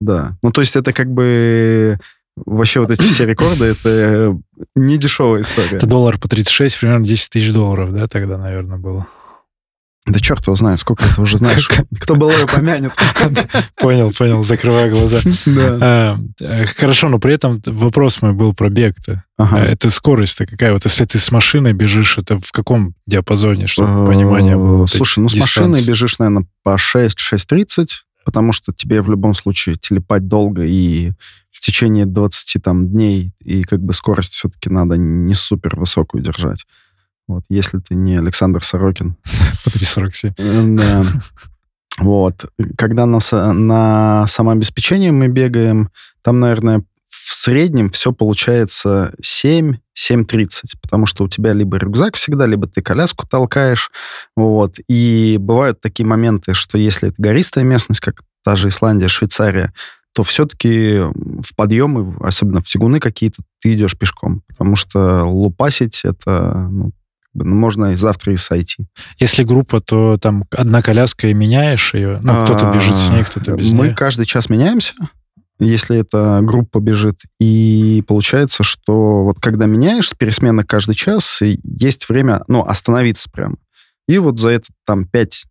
Да. Ну, то есть это как бы вообще вот эти все рекорды, это не дешевая история. Это доллар по 36, примерно 10 тысяч долларов, да, тогда, наверное, было. Да черт его знает, сколько ты уже знаешь. Кто был помянет. Понял, понял, закрывая глаза. А, э, хорошо, но при этом вопрос мой был про бег-то. Ага. А, это скорость-то какая? Вот если ты с машиной бежишь, это в каком диапазоне, чтобы понимание было? Слушай, ну с машиной бежишь, наверное, по 6-6.30, потому что тебе в любом случае телепать долго и в течение 20 там, дней, и как бы скорость все-таки надо не супер высокую держать. Вот, если ты не Александр Сорокин. По 347. Да. Вот. Когда на, на самообеспечении мы бегаем, там, наверное, в среднем все получается 7, 7.30, потому что у тебя либо рюкзак всегда, либо ты коляску толкаешь, вот, и бывают такие моменты, что если это гористая местность, как та же Исландия, Швейцария, то все-таки в подъемы, особенно в тягуны какие-то, ты идешь пешком, потому что лупасить это ну, ну, можно и завтра и сойти. Если группа, то там одна коляска и меняешь ее? Ну, кто-то бежит с ней, кто-то без Мы каждый час меняемся, если эта группа бежит. И получается, что вот когда меняешь с пересмены каждый час, есть время, ну, остановиться прямо. И вот за это там 5-10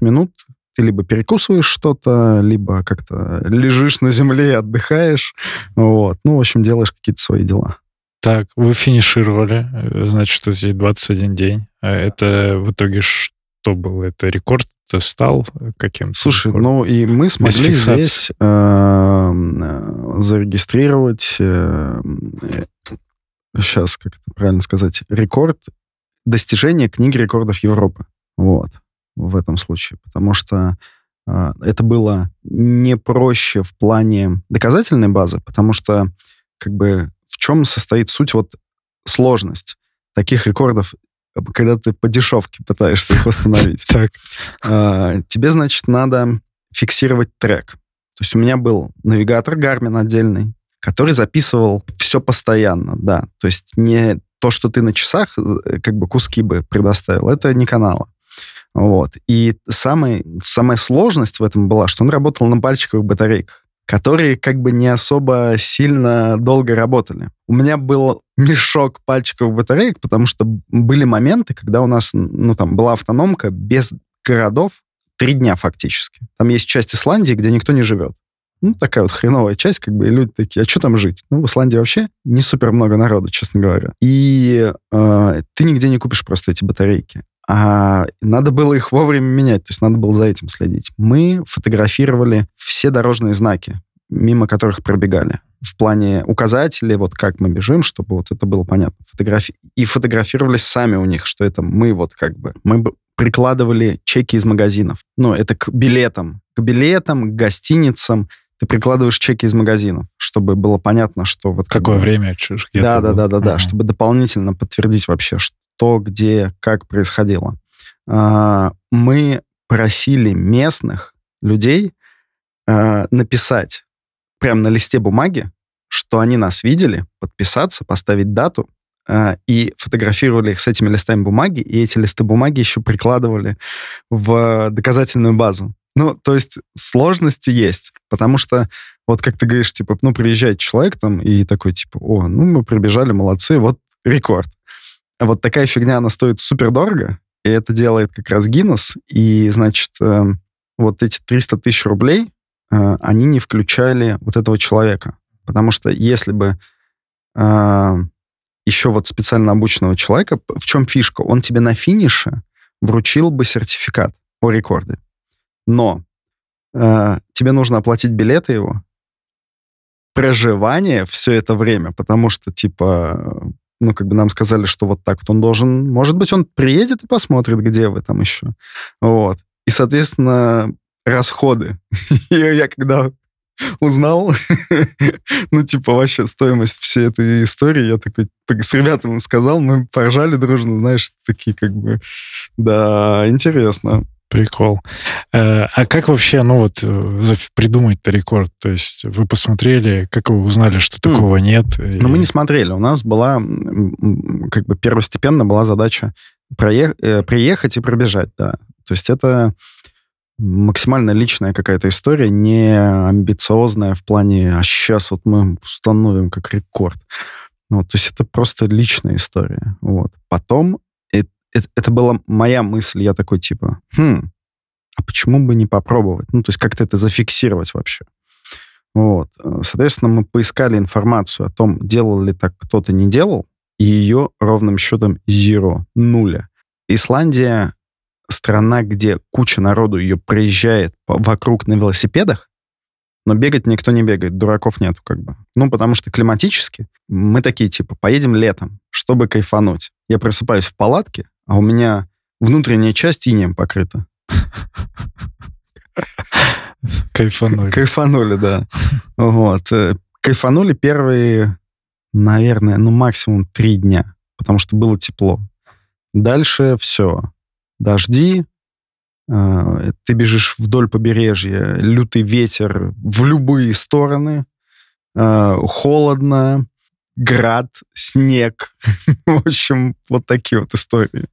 минут ты либо перекусываешь что-то, либо как-то лежишь на земле и отдыхаешь. Вот. Ну, в общем, делаешь какие-то свои дела. Так, вы финишировали, э, значит, эти 21 день. А это в итоге что было? Это рекорд стал каким-то? Слушай, рекордом? ну и мы смогли здесь э, зарегистрировать, э, сейчас, как это правильно сказать, рекорд достижения книги рекордов Европы. Вот, в этом случае. Потому что э, это было не проще в плане доказательной базы, потому что как бы в чем состоит суть вот сложность таких рекордов, когда ты по дешевке пытаешься их восстановить. Так. А, тебе, значит, надо фиксировать трек. То есть у меня был навигатор Garmin отдельный, который записывал все постоянно, да. То есть не то, что ты на часах э, как бы куски бы предоставил, это не канала. Вот. И самый, самая сложность в этом была, что он работал на пальчиковых батарейках которые как бы не особо сильно долго работали. У меня был мешок пальчиков батареек, потому что были моменты, когда у нас, ну, там, была автономка без городов три дня фактически. Там есть часть Исландии, где никто не живет. Ну, такая вот хреновая часть, как бы, и люди такие, а что там жить? Ну, в Исландии вообще не супер много народу, честно говоря. И э, ты нигде не купишь просто эти батарейки. А надо было их вовремя менять, то есть надо было за этим следить. Мы фотографировали все дорожные знаки, мимо которых пробегали. В плане указателей, вот как мы бежим, чтобы вот это было понятно. Фотографи... И фотографировались сами у них, что это мы вот как бы... Мы прикладывали чеки из магазинов. Ну, это к билетам. К билетам, к гостиницам. Ты прикладываешь чеки из магазинов, чтобы было понятно, что вот... Какое бы... время, Да, да, да, да, да, чтобы дополнительно подтвердить вообще, что что, где, как происходило. А, мы просили местных людей а, написать прямо на листе бумаги, что они нас видели, подписаться, поставить дату, а, и фотографировали их с этими листами бумаги, и эти листы бумаги еще прикладывали в доказательную базу. Ну, то есть сложности есть, потому что вот как ты говоришь, типа, ну, приезжает человек там и такой, типа, о, ну, мы прибежали, молодцы, вот рекорд. Вот такая фигня, она стоит супер дорого, и это делает как раз Гиннес. И, значит, э, вот эти 300 тысяч рублей, э, они не включали вот этого человека. Потому что если бы э, еще вот специально обученного человека, в чем фишка? Он тебе на финише вручил бы сертификат о рекорде. Но э, тебе нужно оплатить билеты его, проживание все это время, потому что, типа, ну, как бы нам сказали, что вот так вот он должен... Может быть, он приедет и посмотрит, где вы там еще. Вот. И, соответственно, расходы. И я когда узнал, ну, типа, вообще стоимость всей этой истории, я такой с ребятами сказал, мы поржали дружно, знаешь, такие как бы, да, интересно. Прикол. Э, а как вообще, ну вот, э, придумать-то рекорд? То есть вы посмотрели, как вы узнали, что такого mm. нет? Ну, и... мы не смотрели. У нас была, как бы первостепенно была задача проех... Э, приехать и пробежать, да. То есть это максимально личная какая-то история, не амбициозная в плане, а сейчас вот мы установим как рекорд. Вот, то есть это просто личная история. Вот. Потом это, это была моя мысль. Я такой, типа, хм, а почему бы не попробовать? Ну, то есть как-то это зафиксировать вообще. Вот. Соответственно, мы поискали информацию о том, делал ли так кто-то, не делал, и ее ровным счетом zero, нуля. Исландия страна, где куча народу ее проезжает вокруг на велосипедах, но бегать никто не бегает, дураков нету как бы. Ну, потому что климатически мы такие, типа, поедем летом, чтобы кайфануть. Я просыпаюсь в палатке, а у меня внутренняя часть инеем покрыта. Кайфанули. Кайфанули, да. Вот. Э, кайфанули первые, наверное, ну, максимум три дня, потому что было тепло. Дальше все. Дожди, э, ты бежишь вдоль побережья, лютый ветер в любые стороны, э, холодно, град, снег. В общем, вот такие вот истории.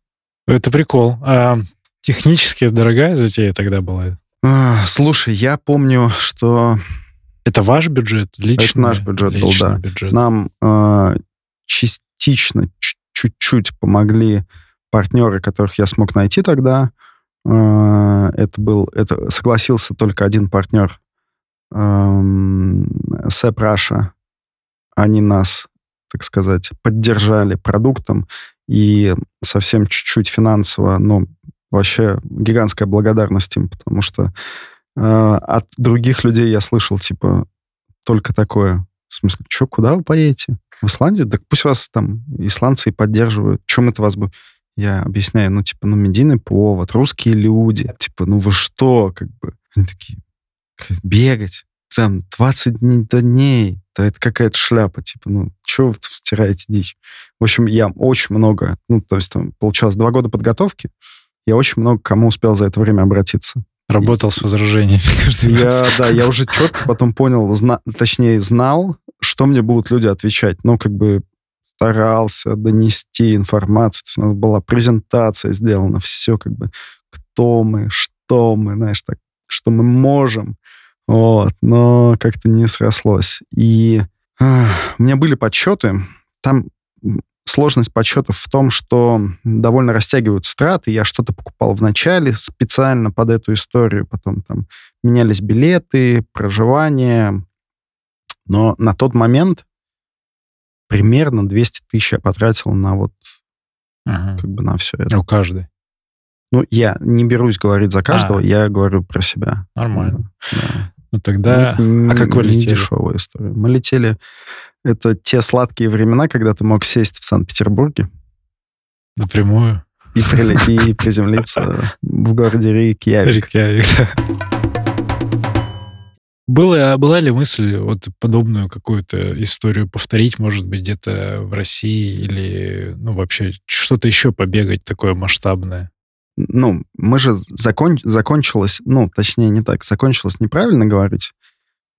Это прикол. А технически дорогая затея тогда была? А, слушай, я помню, что... Это ваш бюджет? Личный, Это наш бюджет был, да. Бюджет. Нам э, частично, чуть-чуть помогли партнеры, которых я смог найти тогда. Э, это был... Это согласился только один партнер Сэп Раша. Они нас, так сказать, поддержали продуктом и совсем чуть-чуть финансово, но вообще гигантская благодарность им, потому что э, от других людей я слышал, типа, только такое. В смысле, что, куда вы поедете? В Исландию? Так пусть вас там исландцы поддерживают. Чем это вас бы... Я объясняю, ну, типа, ну, медийный повод, русские люди. Типа, ну, вы что, как бы? Они такие, бегать там 20 дней, да это какая-то шляпа, типа, ну, что вы втираете дичь? В общем, я очень много, ну, то есть там получалось два года подготовки, я очень много кому успел за это время обратиться. Работал и, с возражениями каждый я, раз. Да, я уже четко потом понял, зна, точнее, знал, что мне будут люди отвечать. Ну, как бы старался донести информацию. То есть у нас была презентация сделана, все как бы, кто мы, что мы, знаешь, так, что мы можем. Вот, но как-то не срослось. И э, у меня были подсчеты. Там сложность подсчетов в том, что довольно растягиваются траты. Я что-то покупал в начале специально под эту историю, потом там менялись билеты, проживание. Но на тот момент примерно 200 тысяч я потратил на вот ага. как бы на все это. У каждой? Ну, я не берусь говорить за каждого, А. я говорю про себя. Нормально. Да. Ну тогда... Не- а как вы летели? дешевая история. Мы летели... Это те сладкие времена, когда ты мог сесть в Санкт-Петербурге Напрямую? и, приле- и приземлиться в городе Рейкьявик. Рейкьявик. Было, была ли мысль вот подобную какую-то историю повторить, может быть, где-то в России или, ну, вообще что-то еще побегать такое масштабное? Ну, мы же закон... закончилось... Ну, точнее, не так. Закончилось неправильно говорить.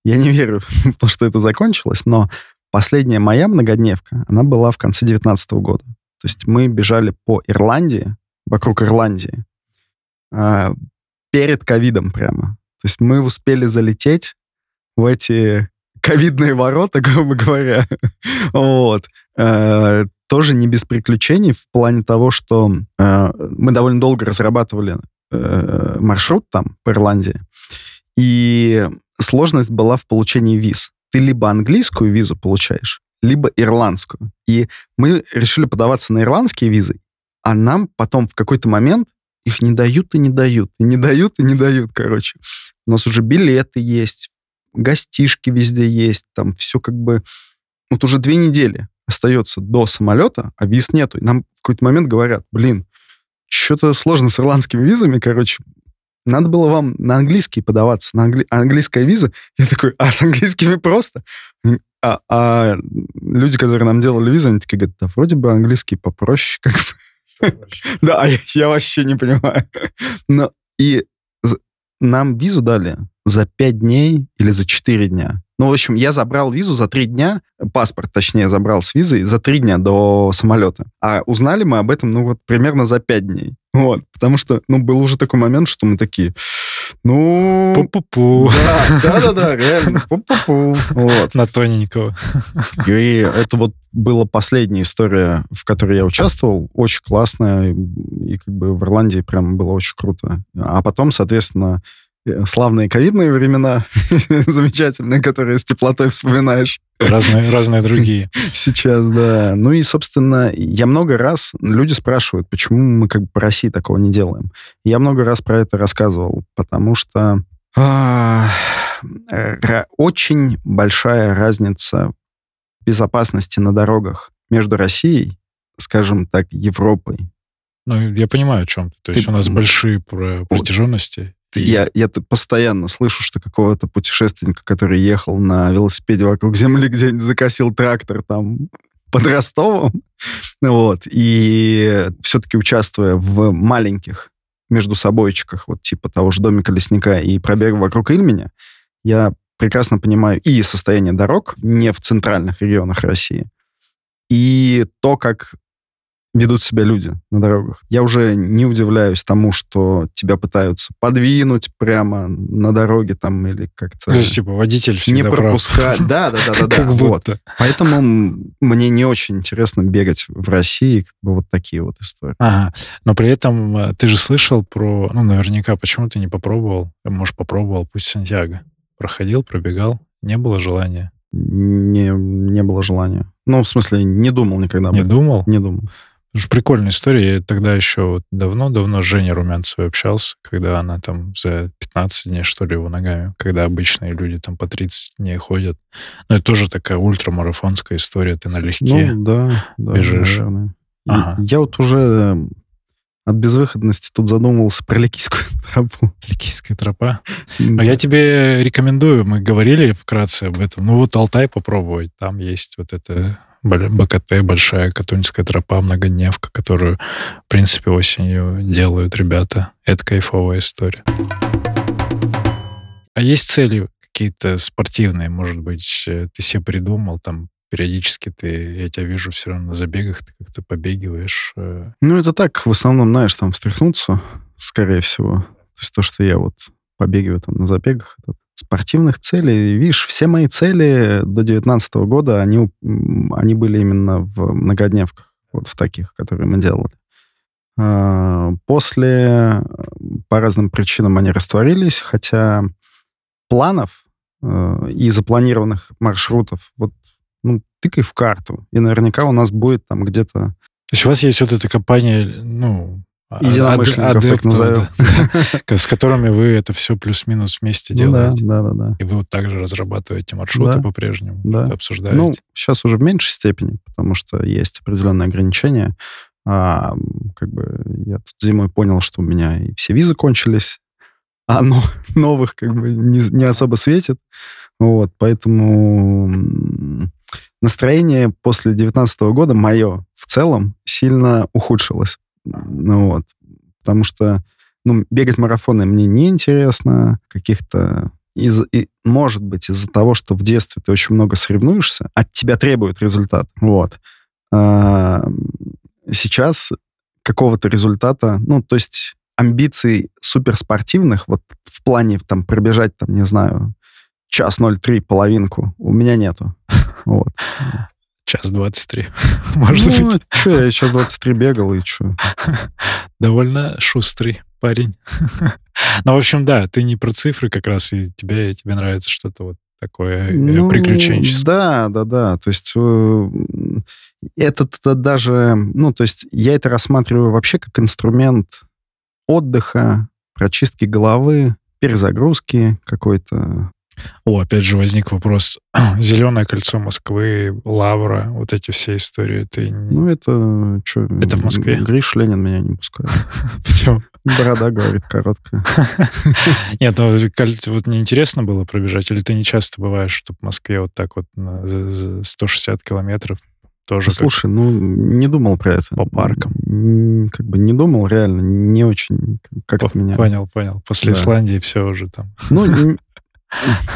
Я не верю в то, что это закончилось, но последняя моя многодневка, она была в конце 19 года. То есть мы бежали по Ирландии, вокруг Ирландии, а, перед ковидом прямо. То есть мы успели залететь в эти ковидные ворота, грубо говоря. вот. Тоже не без приключений в плане того, что э, мы довольно долго разрабатывали э, маршрут там по Ирландии, и сложность была в получении виз. Ты либо английскую визу получаешь, либо ирландскую. И мы решили подаваться на ирландские визы, а нам потом в какой-то момент их не дают и не дают, и не дают и не дают, короче. У нас уже билеты есть, гостишки везде есть, там все как бы... Вот уже две недели остается до самолета, а виз нету. И нам в какой-то момент говорят, блин, что-то сложно с ирландскими визами, короче, надо было вам на английский подаваться, на англи- английская виза. Я такой, а с английскими просто? А, а люди, которые нам делали визу, они такие говорят, да вроде бы английский попроще, как бы. Да, я, я вообще не понимаю. Но и нам визу дали за 5 дней или за 4 дня. Ну, в общем, я забрал визу за 3 дня, паспорт, точнее, забрал с визой за 3 дня до самолета. А узнали мы об этом, ну, вот примерно за 5 дней. Вот, потому что, ну, был уже такой момент, что мы такие, ну... Пу-пу-пу. Да, да-да-да, реально, пу-пу-пу. Вот. На тоненького. И это вот была последняя история, в которой я участвовал. Очень классная. И как бы в Ирландии прям было очень круто. А потом, соответственно, славные ковидные времена, замечательные, которые с теплотой вспоминаешь Разные, разные другие. сейчас, да. Ну и, собственно, я много раз... Люди спрашивают, почему мы как бы по России такого не делаем. Я много раз про это рассказывал, потому что а, э, очень большая разница безопасности на дорогах между Россией, скажем так, Европой. Ну, я понимаю, о чем ты. То есть Ты- у нас большие про- протяженности. Ты- Я, я постоянно слышу, что какого-то путешественника, который ехал на велосипеде вокруг Земли, где-нибудь закосил трактор там под Ростовом, вот, и все-таки участвуя в маленьких между собойчиках, вот типа того же домика лесника и пробега вокруг Ильменя, я прекрасно понимаю и состояние дорог не в центральных регионах России, и то, как ведут себя люди на дорогах. Я уже не удивляюсь тому, что тебя пытаются подвинуть прямо на дороге там или как-то То есть, типа, водитель не всегда прав. пропускать. Да, да, да, да. Как Вот. будто. Поэтому мне не очень интересно бегать в России, как бы вот такие вот истории. Ага. Но при этом э, ты же слышал про... Ну, наверняка, почему ты не попробовал? Может, попробовал, пусть Сантьяго. Проходил, пробегал, не было желания. Не, не было желания. Ну, в смысле, не думал никогда. Не думал? Не думал. Что прикольная история. Я тогда еще вот давно-давно с Женей Румянцевой общался, когда она там за 15 дней, что ли, его ногами, когда обычные люди там по 30 дней ходят. Ну, это тоже такая ультрамарафонская история. Ты налегке. Ну, да, да, бежишь. наверное. Ага. Я вот уже э, от безвыходности тут задумывался про Ликийскую тропу. Ликийская тропа. Но я тебе рекомендую, мы говорили вкратце об этом. Ну вот Алтай попробовать. Там есть вот это БКТ, большая Катунинская тропа, многодневка, которую, в принципе, осенью делают ребята. Это кайфовая история. А есть цели какие-то спортивные, может быть, э, ты себе придумал, там, периодически ты, я тебя вижу все равно на забегах, ты как-то побегиваешь. э. Ну, это так, в основном, знаешь, там встряхнуться, скорее всего. То есть то, что я вот побегиваю там на забегах, это спортивных целей. Видишь, все мои цели до 2019 года, они, они были именно в многодневках, вот в таких, которые мы делали. А, После э, по разным причинам они растворились, хотя планов э, и запланированных маршрутов, вот, ну, тыкай в карту, и наверняка у нас будет там где-то То есть у вас есть вот эта компания, ну, а, Единомышленников, так назовем. да, с которыми вы это все плюс-минус вместе Ну да, делаете. да, да, да. И вы вот также разрабатываете маршруты Да, по-прежнему, да. обсуждаете. Ну, сейчас уже в меньшей степени, потому что есть определенные ограничения. А, как бы я тут зимой понял, что у меня и все визы кончились, а но- новых как бы не, не особо светит. Вот, поэтому настроение после 2019 года мое в целом сильно ухудшилось. Ну вот, потому что ну, бегать марафоны мне неинтересно, каких-то из, и, может быть, из-за того, что в детстве ты очень много соревнуешься, от тебя требуют результат. Вот. А, сейчас какого-то результата, ну, то есть амбиций суперспортивных, вот в плане там пробежать, там, не знаю, час 03 половинку, у меня нету. Вот. Час 23, может ну, быть. что, я сейчас 23 бегал, и что? Довольно шустрый парень. ну, в общем, да, ты не про цифры как раз, и тебе, тебе нравится что-то вот такое э, Ну, приключенческое. Да, да, да. То есть э, это даже, ну, то есть я это рассматриваю вообще как инструмент отдыха, прочистки головы, перезагрузки какой-то. О, опять же возник вопрос. Зеленое кольцо Москвы, Лавра, вот эти все истории. Ты Ну, это что? Это в Москве? Гриш Ленин меня не пускает. Почему? Борода, говорит, короткая. Нет, ну вот мне интересно было пробежать, или ты не часто бываешь, чтобы в Москве вот так вот на за- за 160 километров тоже как- Слушай, ну, не думал про это. По паркам. Как бы не думал, реально, не очень как-то меня... Понял, понял. После Да. Исландии все уже там. Ну,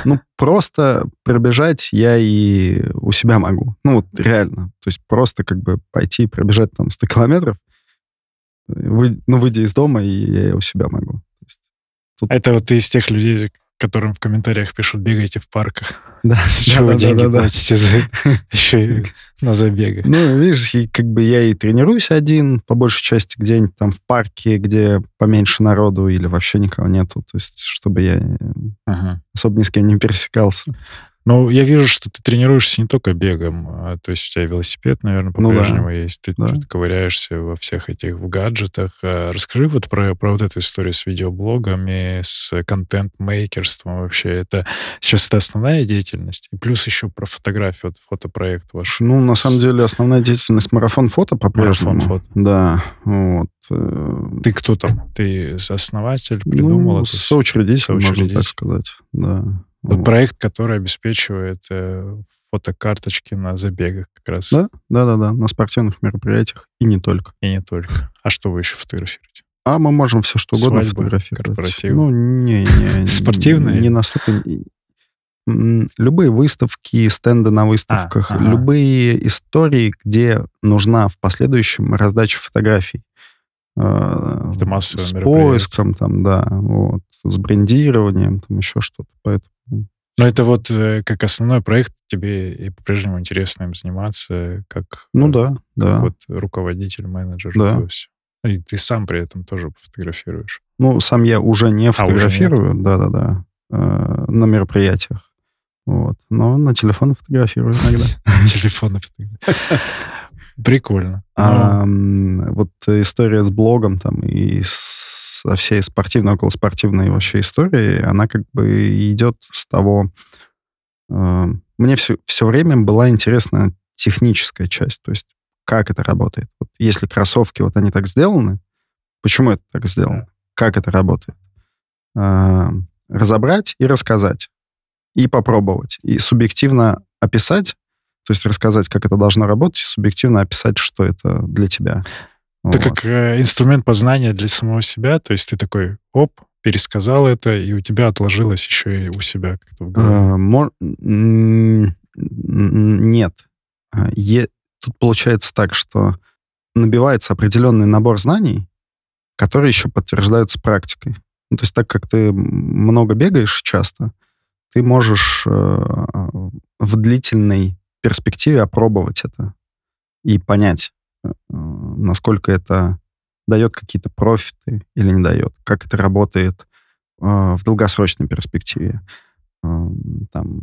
ну, просто пробежать я и у себя могу. Ну, вот реально. То есть просто как бы пойти пробежать там 100 километров, вы- ну, выйдя из дома, и я у себя могу. Есть, Это вот ты из тех людей, которым в комментариях пишут, бегайте в парках. да, Чего вы да, деньги да, да. платите за? Еще и на забегах. Ну, видишь, как бы я и тренируюсь один, по большей части где-нибудь там в парке, где поменьше народу или вообще никого нету. То есть, чтобы я э, Ага. особо ни с кем не пересекался. Ну, я вижу, что ты тренируешься не только бегом, а, то есть у тебя велосипед, наверное, Ну да. по-прежнему есть, ты Да. ковыряешься во всех этих в гаджетах. А Расскажи вот про, про вот эту историю с видеоблогами, с контент-мейкерством вообще. Это сейчас это основная деятельность? И плюс еще про фотографию, вот фотопроект ваш. Ну, на самом деле, основная деятельность марафон фото по-прежнему. Марафон фото. Да, вот. э, Ты кто там? Ты основатель, придумал ну, это всё? соучредитель, можно так Соучредитель. сказать. Да. Вот. проект, который обеспечивает э, фотокарточки на забегах как раз. Да, да, да, да, на спортивных мероприятиях и не только. И не только. А что вы еще фотографируете? А мы можем все что угодно Свадьбы, фотографировать. корпоративы. Ну, не, не. Спортивные? Не настолько... Любые выставки, стенды на выставках, ага. любые истории, где нужна в последующем раздача фотографий. Э, Это массовое С поиском там, да, вот, с брендированием, там еще что-то. Поэтому Но это вот э, как основной проект, тебе и по-прежнему интересно им заниматься, как, Ну э, да, как да. вот руководитель, менеджер. Да. этого всего. И ты сам при этом тоже фотографируешь. Ну, сам я уже не А, фотографирую, да-да-да, э, на мероприятиях. Вот. Но на телефон фотографирую иногда. Телефон Прикольно. А, м, вот история с блогом там и со всей спортивной, околоспортивной вообще историей, она как бы идет с того... э, Мне все, все время была интересна техническая часть, то есть как это работает. Вот если кроссовки, вот они так сделаны, почему это так сделано? Как это работает? А, Разобрать и рассказать. И попробовать. И субъективно описать, то есть рассказать, как это должно работать, и субъективно описать, что это для тебя. Это Вот. как э, инструмент познания для самого себя, то есть ты такой, оп, пересказал это, и у тебя отложилось еще и у себя как-то в голове. А, Нет. А, Тут получается так, что набивается определенный набор знаний, которые еще подтверждаются практикой. Ну, то есть так как ты много бегаешь часто, ты можешь э, в длительной перспективе опробовать это и понять, насколько это дает какие-то профиты или не дает, как это работает э, в долгосрочной перспективе. Эм, Там,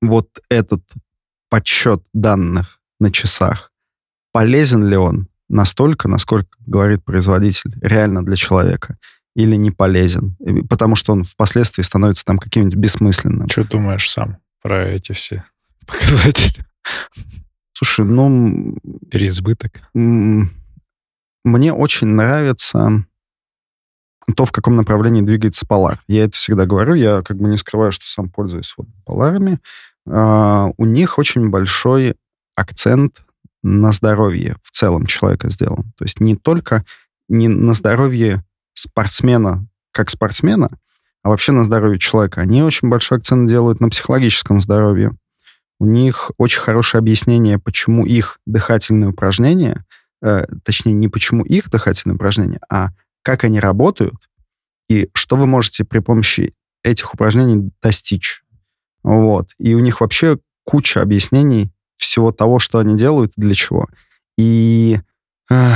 вот этот подсчет данных на часах, полезен ли он настолько, насколько говорит производитель, реально для человека или не полезен, потому что он впоследствии становится там каким-нибудь бессмысленным. Что думаешь сам про эти все показатели? Слушай, ну... Переизбыток. Мне очень нравится то, в каком направлении двигается Polar. Я это всегда говорю, я как бы не скрываю, что сам пользуюсь вот Поларами. А, у них очень большой акцент на здоровье в целом человека сделан. То есть не только не на здоровье спортсмена как спортсмена, а вообще на здоровье человека. Они очень большой акцент делают на психологическом здоровье. У них очень хорошее объяснение, почему их дыхательные упражнения, э, точнее, не почему их дыхательные упражнения, а как они работают и что вы можете при помощи этих упражнений достичь. Вот. И у них вообще куча объяснений всего того, что они делают и для чего. И э,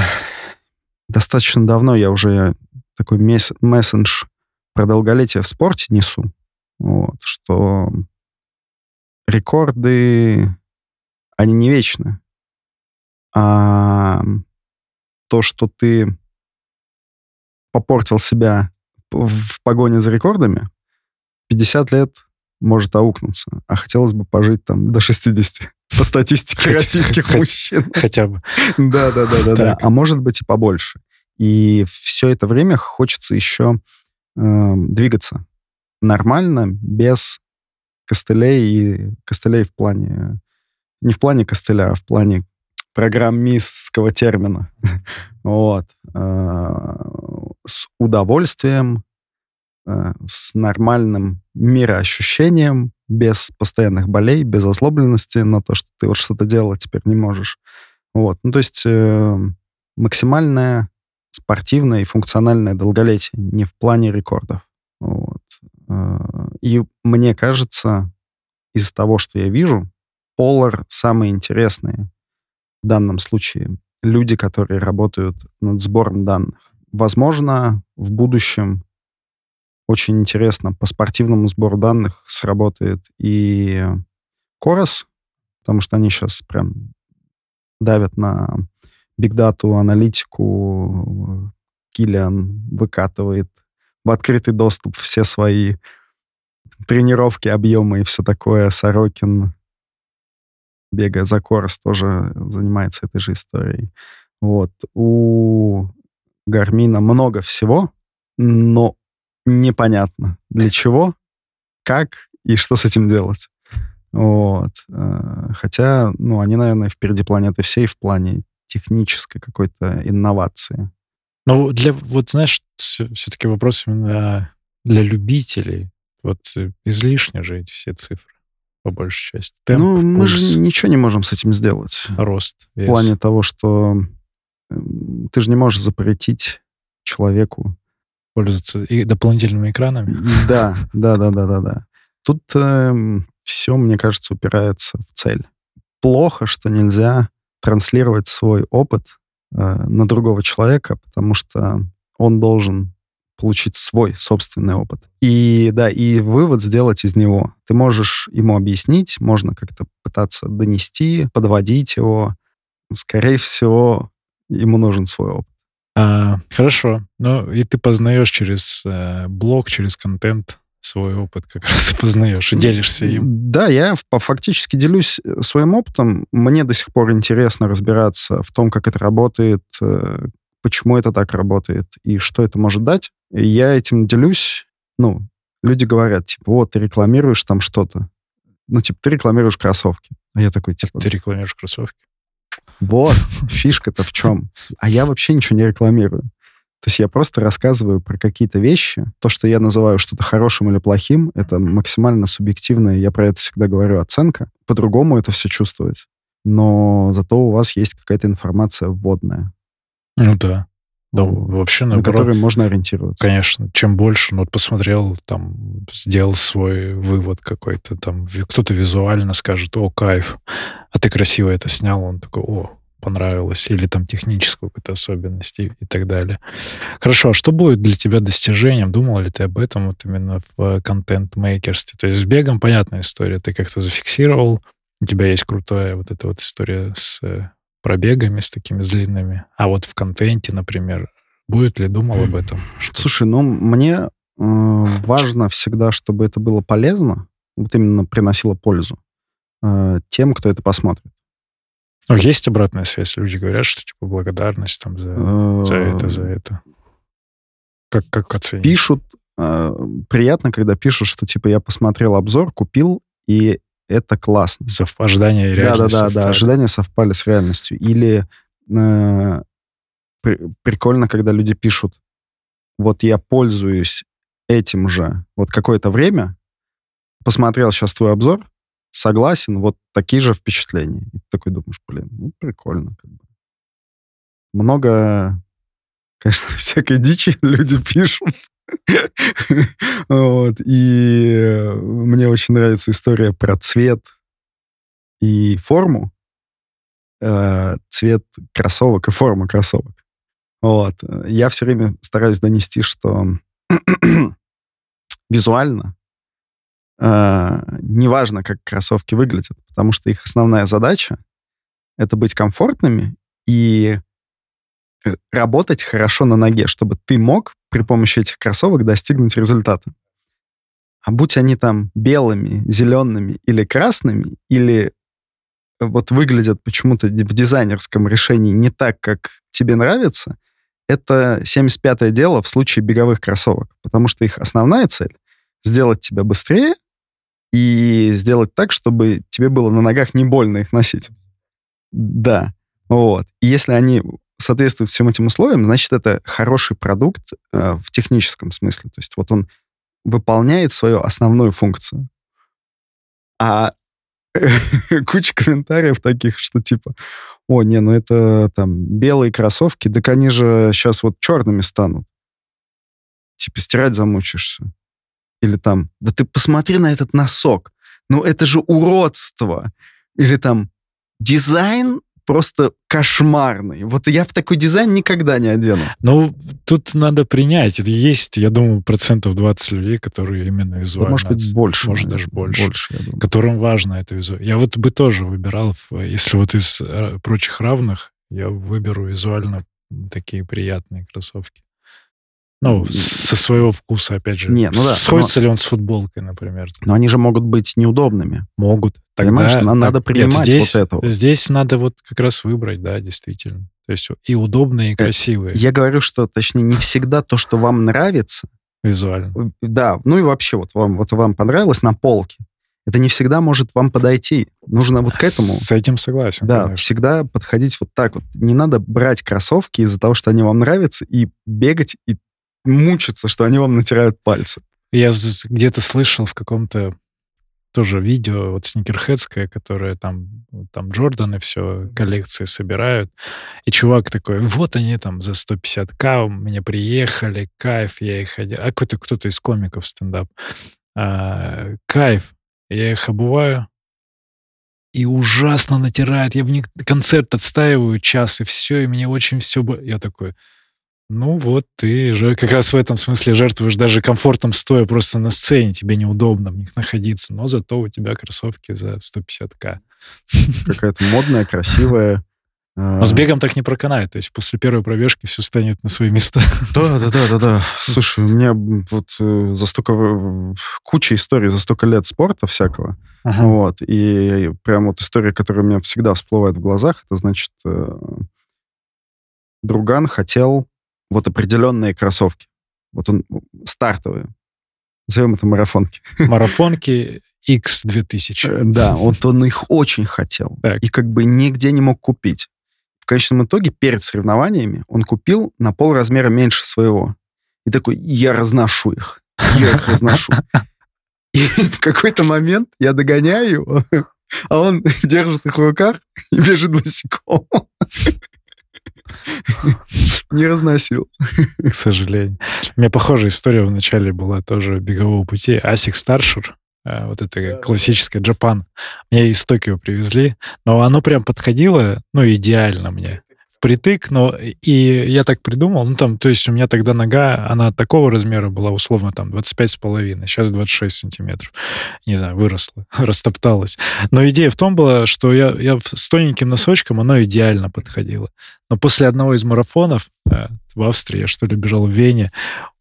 достаточно давно я уже такой мессендж про долголетие в спорте несу, вот, что рекорды, они не вечны. А то, что ты попортил себя в погоне за рекордами, 50 лет может аукнуться. А хотелось бы пожить там до 60 по статистике российских мужчин. Хотя бы. Да, да, да, да, да. А может быть и побольше. И все это время хочется еще э, двигаться нормально, без костылей и костылей в плане... Не в плане костыля, а в плане программистского термина. вот. Э, с удовольствием, э, с нормальным мироощущением, без постоянных болей, без озлобленности на то, что ты вот что-то делал, а теперь не можешь. Вот. Ну, то есть э, максимальное спортивное и функциональное долголетие, не в плане рекордов. Вот. Э, и мне кажется, из того, что я вижу, Polar самые интересные в данном случае люди, которые работают над сбором данных. Возможно, в будущем очень интересно по спортивному сбору данных сработает и Корос, потому что они сейчас прям давят на бигдату, аналитику. Килиан выкатывает в открытый доступ все свои тренировки, объемы и все такое. Сорокин, бегая за Корос, тоже занимается этой же историей. Вот. У Гармина много всего, но непонятно для чего, как и что с этим делать. Вот. Э, хотя, ну, они, наверное, впереди планеты всей в плане технической какой-то инновации. Ну, для, вот знаешь, все-таки вопрос именно для любителей. Вот э, излишне же эти все цифры, по большей части. Темп, ну, мы пульс, же ничего не можем с этим сделать. Рост. Вес. В плане того, что эм, ты же не можешь запретить человеку пользоваться и дополнительными экранами. Да, да, да, да, да, да. Тут э, эм, все, мне кажется, упирается в цель. Плохо, что нельзя транслировать свой опыт на другого человека, потому что он должен получить свой собственный опыт. И да, и вывод сделать из него. Ты можешь ему объяснить, можно как-то пытаться донести, подводить его. Скорее всего, ему нужен свой опыт. А, хорошо. Ну, и ты познаешь через э, блог, через контент свой опыт как раз познаешь, и делишься им. Да, я фактически делюсь э, своим опытом. Мне до сих пор интересно разбираться в том, как это работает, э, почему это так работает и что это может дать. И я этим делюсь. Ну, люди говорят, типа, вот, ты рекламируешь там что-то. Ну, типа, ты рекламируешь кроссовки. А я такой, типа... Ты рекламируешь кроссовки? Вот, фишка-то в чем? А я вообще ничего не рекламирую. То есть я просто рассказываю про какие-то вещи. То, что я называю что-то хорошим или плохим, это максимально субъективная, я про это всегда говорю, оценка. По-другому это все чувствовать. Но зато у вас есть какая-то информация вводная. Ну да. Да, вообще, на которые можно ориентироваться. Конечно. Чем больше, ну, вот посмотрел, там, сделал свой вывод какой-то, там, кто-то визуально скажет, о, кайф, а ты красиво это снял, он такой, о, понравилось, или там техническую какую-то особенность и, и так далее. Хорошо, а что будет для тебя достижением? Думал ли ты об этом вот именно в контент-мейкерстве? То есть с бегом понятная история, ты как-то зафиксировал, у тебя есть крутая вот эта вот история с пробегами, с такими длинными. А вот в контенте, например, будет ли думал об этом? Что... Слушай, ну мне э, важно всегда, чтобы это было полезно, вот именно приносило пользу э, тем, кто это посмотрит. Ну, есть обратная связь. Люди говорят, что типа благодарность там за, за это, за это. Как, как оценить? Пишут, э, приятно, когда пишут, что типа я посмотрел обзор, купил, и это классно. Ожидания и реальность Да, да, да, да, ожидания совпали с реальностью. Или э, при, прикольно, когда люди пишут, вот я пользуюсь этим же вот какое-то время, посмотрел сейчас твой обзор, согласен, вот такие же впечатления. И ты такой думаешь, блин, ну, прикольно. Как бы. Много, конечно, всякой дичи люди пишут. вот. И мне очень нравится история про цвет и форму. Э, цвет кроссовок и форма кроссовок. Вот. Я все время стараюсь донести, что визуально э, неважно, как кроссовки выглядят, потому что их основная задача — это быть комфортными и работать хорошо на ноге, чтобы ты мог при помощи этих кроссовок достигнуть результата. А будь они там белыми, зелеными или красными, или вот выглядят почему-то в дизайнерском решении не так, как тебе нравится, это 75-е дело в случае беговых кроссовок, потому что их основная цель — сделать тебя быстрее и сделать так, чтобы тебе было на ногах не больно их носить. Да, вот. И если они соответствуют всем этим условиям, значит, это хороший продукт э, в техническом смысле. То есть вот он выполняет свою основную функцию. А куча комментариев таких, что типа, о, не, ну это там белые кроссовки, так они же сейчас вот черными станут. Типа стирать замучишься. Или там, да ты посмотри на этот носок. Ну это же уродство. Или там, дизайн просто кошмарный. Вот я в такой дизайн никогда не одену. Ну, тут надо принять. Есть, я думаю, процентов 20 людей, которые именно визуально... Да, может быть, больше. Может, даже больше. Больше, я думаю. Которым важно это визуально. Я вот бы тоже выбирал, если вот из э, прочих равных, я выберу визуально такие приятные кроссовки. Ну, со своего вкуса, опять же. Не, ну да. Сходится но... ли он с футболкой, например? Но они же могут быть неудобными. Могут. Тогда, Понимаешь, нам так, надо принимать нет, здесь, вот это. Здесь надо вот как раз выбрать, да, действительно. То есть и удобные, и э, красивые. Я говорю, что, точнее, не всегда то, что вам нравится. Визуально. Да, ну и вообще, вот вам, вот вам понравилось на полке. Это не всегда может вам подойти. Нужно вот к этому... С этим согласен. Да, конечно. всегда подходить вот так вот. Не надо брать кроссовки из-за того, что они вам нравятся, и бегать, и мучиться, что они вам натирают пальцы. Я где-то слышал в каком-то тоже видео, вот сникерхедское, которое там, там Джордан и все коллекции собирают. И чувак такой, вот они там за 150к у меня приехали, кайф, я их одел. А какой-то кто-то из комиков стендап. А, кайф, я их обуваю, и ужасно натирает. Я в них концерт отстаиваю час, и все, и мне очень все... Я такой, ну вот, ты же как раз в этом смысле жертвуешь даже комфортом стоя просто на сцене, тебе неудобно в них находиться, но зато у тебя кроссовки за 150к. Какая-то модная, красивая. Но с а, бегом так не проканает, то есть после первой пробежки все станет на свои места. Да, да, да, да, да. Слушай, у меня вот э, за столько куча историй за столько лет спорта всякого, uh-huh. вот, и прям вот история, которая у меня всегда всплывает в глазах, это значит, э, друган хотел вот определенные кроссовки. Вот он стартовые. Назовем это марафонки. Марафонки X2000. Э, да, вот он их очень хотел. Так. И как бы нигде не мог купить. В конечном итоге, перед соревнованиями, он купил на пол размера меньше своего. И такой, я разношу их. Я их разношу. И в какой-то момент я догоняю его, а он держит их в руках и бежит босиком. Не разносил. К сожалению. У меня похожая история в начале была тоже бегового пути. Асик Старшер, э, вот это классическая Джапан. Меня из Токио привезли, но оно прям подходило, ну, идеально мне. Впритык, но и я так придумал, ну там, то есть у меня тогда нога, она такого размера была, условно, там 25,5, сейчас 26 сантиметров. Не знаю, выросла, растопталась. Но идея в том была, что я, я с тоненьким носочком, оно идеально подходило. Но после одного из марафонов э, в Австрии, я что ли бежал в Вене,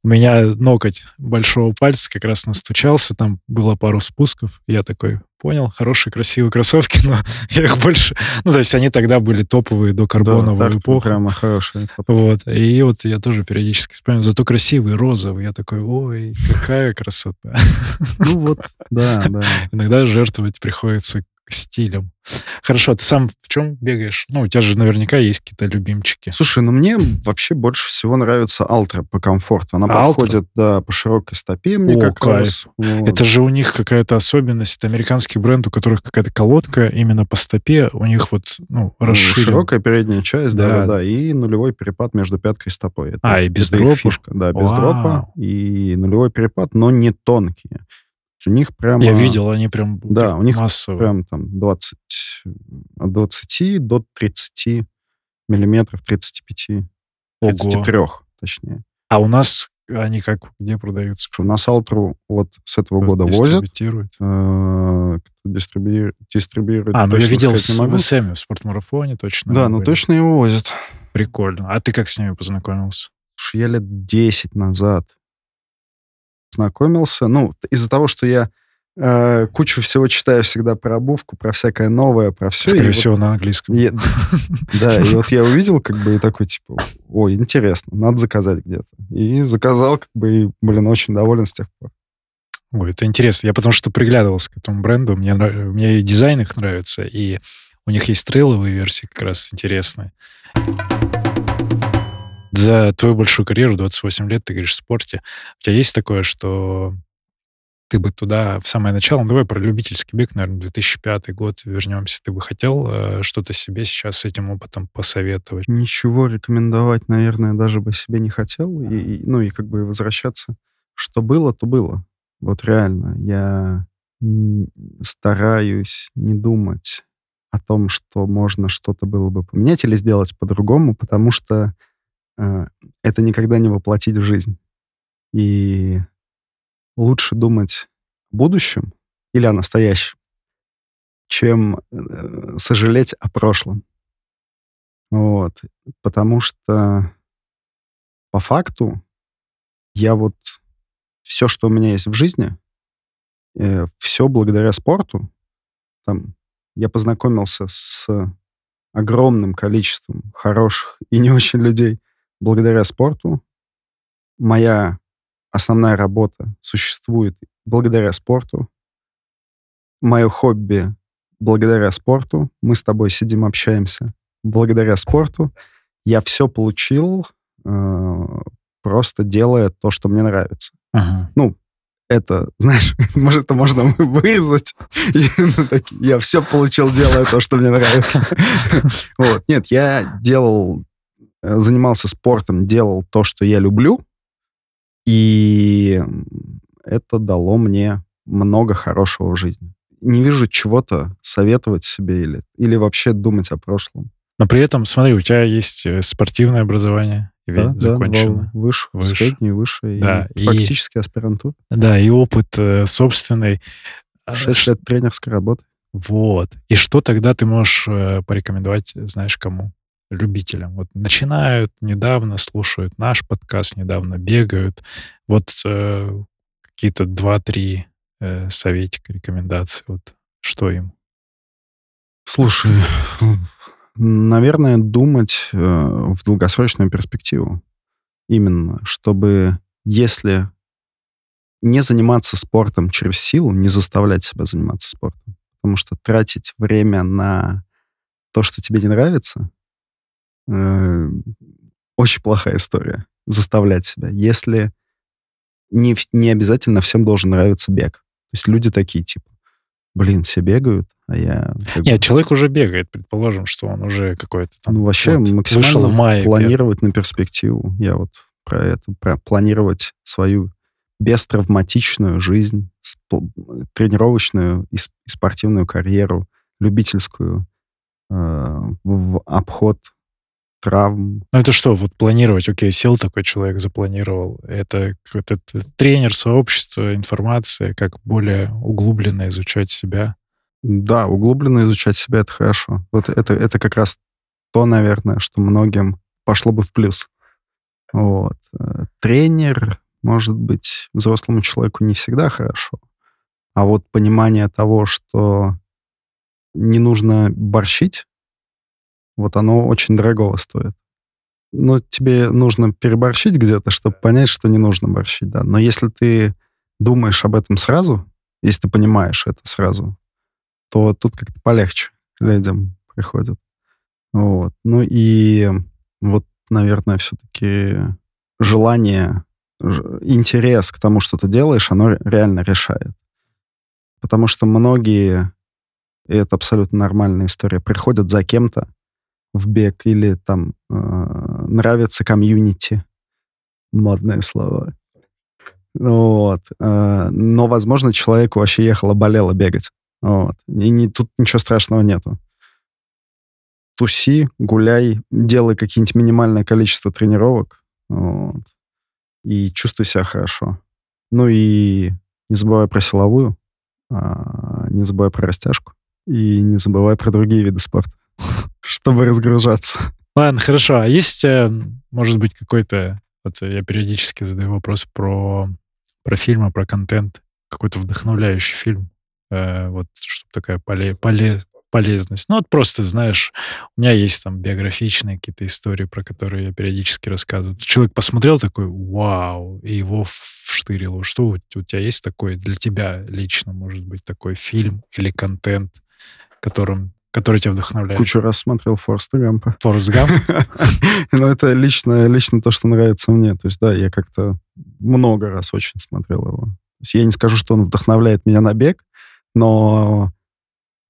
у меня ноготь большого пальца как раз настучался, там было пару спусков. Я такой, понял, хорошие, красивые кроссовки, но я их больше... Ну, то есть они тогда были топовые до карбоновой да, эпохи. прямо хорошие. Вот. И вот я тоже периодически вспоминаю. Зато красивый, розовый. Я такой, ой, какая красота. Ну вот, да, да. Иногда жертвовать приходится стилем. Хорошо, а ты сам в чем бегаешь? Ну, у тебя же наверняка есть какие-то любимчики. Слушай, ну мне вообще больше всего нравится Алтра по комфорту. Она Алтра? подходит, да, по широкой стопе мне О, как кайф. раз. Вот. Это же у них какая-то особенность. Это американский бренд, у которых какая-то колодка именно по стопе. У них вот, ну, Ну, расширен. Широкая передняя часть, да, Да. да, и нулевой перепад между пяткой и стопой. Это, А, и без дропа? фишка, да, без Вау. дропа и нулевой перепад, но не тонкие. У них прямо... Я видел, они прям Да, у них массовые. прям там 20, от 20 до 30 миллиметров, 35, 33 точнее. А у нас они как, где продаются? У нас Алтру вот с этого года возят. Дистрибутируют. э, кто дистрибьюирует, А, ну я видел могу. МСМ, в спортмарафоне точно. Да, ну были. точно его возят. Прикольно. А ты как с ними познакомился? Слушай, я лет 10 назад знакомился. Ну, из-за того, что я э, кучу всего читаю всегда про обувку, про всякое новое, про все. Скорее всего, на английском. да, и вот я увидел, как бы, и такой, типа, ой, интересно, надо заказать где-то. И заказал, как бы, и, блин, очень доволен с тех пор. Ой, это интересно. Я потому что приглядывался к этому бренду. Мне, мне и дизайн их нравится, и у них есть трейловые версии как раз интересные. За твою большую карьеру, 28 лет, ты говоришь, в спорте, у тебя есть такое, что ты бы туда в самое начало, ну, давай про любительский бег, наверное, 2005 год вернемся, ты бы хотел э, что-то себе сейчас с этим опытом посоветовать? Ничего рекомендовать, наверное, даже бы себе не хотел. И, и, ну, и как бы возвращаться. Что было, то было. Вот реально. Я стараюсь не думать о том, что можно что-то было бы поменять или сделать по-другому, потому что это никогда не воплотить в жизнь. И лучше думать о будущем или о настоящем, чем э, сожалеть о прошлом. Вот. Потому что по факту я вот все, что у меня есть в жизни, все благодаря спорту. Там я познакомился с огромным количеством хороших и не очень людей благодаря спорту. Моя основная работа существует благодаря спорту. Мое хобби благодаря спорту. Мы с тобой сидим, общаемся благодаря спорту. Я все получил, э, просто делая то, что мне нравится. Ага. Ну, это, знаешь, может, это можно вырезать. И, ну, так, я все получил, делая то, что мне нравится. Вот. Нет, я делал, занимался спортом, делал то, что я люблю, и это дало мне много хорошего в жизни. Не вижу чего-то советовать себе или, или вообще думать о прошлом. Но при этом, смотри, у тебя есть э, спортивное образование, ведь Да, да, закончено. два высших, Выше. средний, выше, Да, и фактически аспирантура. Да, и опыт э, собственный. А, Шесть лет тренерской работы. Вот. И что тогда ты можешь э, порекомендовать, знаешь, кому? Любителям. Вот начинают недавно, слушают наш подкаст, недавно бегают. Вот э, какие-то два-три э, советика, рекомендации. Вот что им? Слушай, наверное, думать э, в долгосрочную перспективу. Именно, чтобы если не заниматься спортом через силу, не заставлять себя заниматься спортом. Потому что тратить время на то, что тебе не нравится, э, очень плохая история. Заставлять себя. Если не, не обязательно всем должен нравиться бег. То есть люди такие, типа, блин, все бегают, а я... как Нет, человек уже бегает, предположим, что он уже какой-то там... ну, вообще вот максимально в мае. бег. планировать на перспективу. Я вот про это, про планировать свою бестравматичную жизнь, тренировочную и спортивную карьеру, любительскую, э, в обход травм. Ну это что, вот планировать, окей, сел такой человек, запланировал. Это какой-то тренер, сообщество, информация, как более углубленно изучать себя. Да, углубленно изучать себя — это хорошо. Вот это, это как раз то, наверное, что многим пошло бы в плюс. Вот. Э, тренер, может быть, взрослому человеку не всегда хорошо. А вот понимание того, что не нужно борщить, вот оно очень дорогого стоит. Ну, тебе нужно переборщить где-то, чтобы понять, что не нужно борщить, да. Но если ты думаешь об этом сразу, если ты понимаешь это сразу, то тут как-то полегче людям приходит. Вот. Ну и вот, наверное, все-таки желание, интерес к тому, что ты делаешь, оно реально решает. Потому что многие, и это абсолютно нормальная история, приходят за кем-то, в бег или там э, нравится комьюнити. Модные слова. Вот. Э, но, возможно, человеку вообще ехало, болело бегать. Вот. И не, тут ничего страшного нету. Туси, гуляй, делай какие-нибудь минимальное количество тренировок. Вот. И чувствуй себя хорошо. Ну и не забывай про силовую, а, не забывай про растяжку и не забывай про другие виды спорта чтобы разгружаться. Ладно, хорошо. А есть, э, может быть, какой-то... Вот я периодически задаю вопрос про, про фильмы, про контент. Какой-то вдохновляющий фильм. Э, вот, чтобы такая поле, поле, полезность. Ну, вот просто, знаешь, у меня есть там биографичные какие-то истории, про которые я периодически рассказываю. Человек посмотрел такой, вау, и его вштырило. Что у, у тебя есть такой для тебя лично, может быть, такой фильм или контент, которым который тебя вдохновляет? Кучу раз смотрел Фореста Гампа. Форест Гамп? Ну, это лично, лично то, что нравится мне. То есть, да, я как-то много раз очень смотрел его. Я не скажу, что он вдохновляет меня на бег, но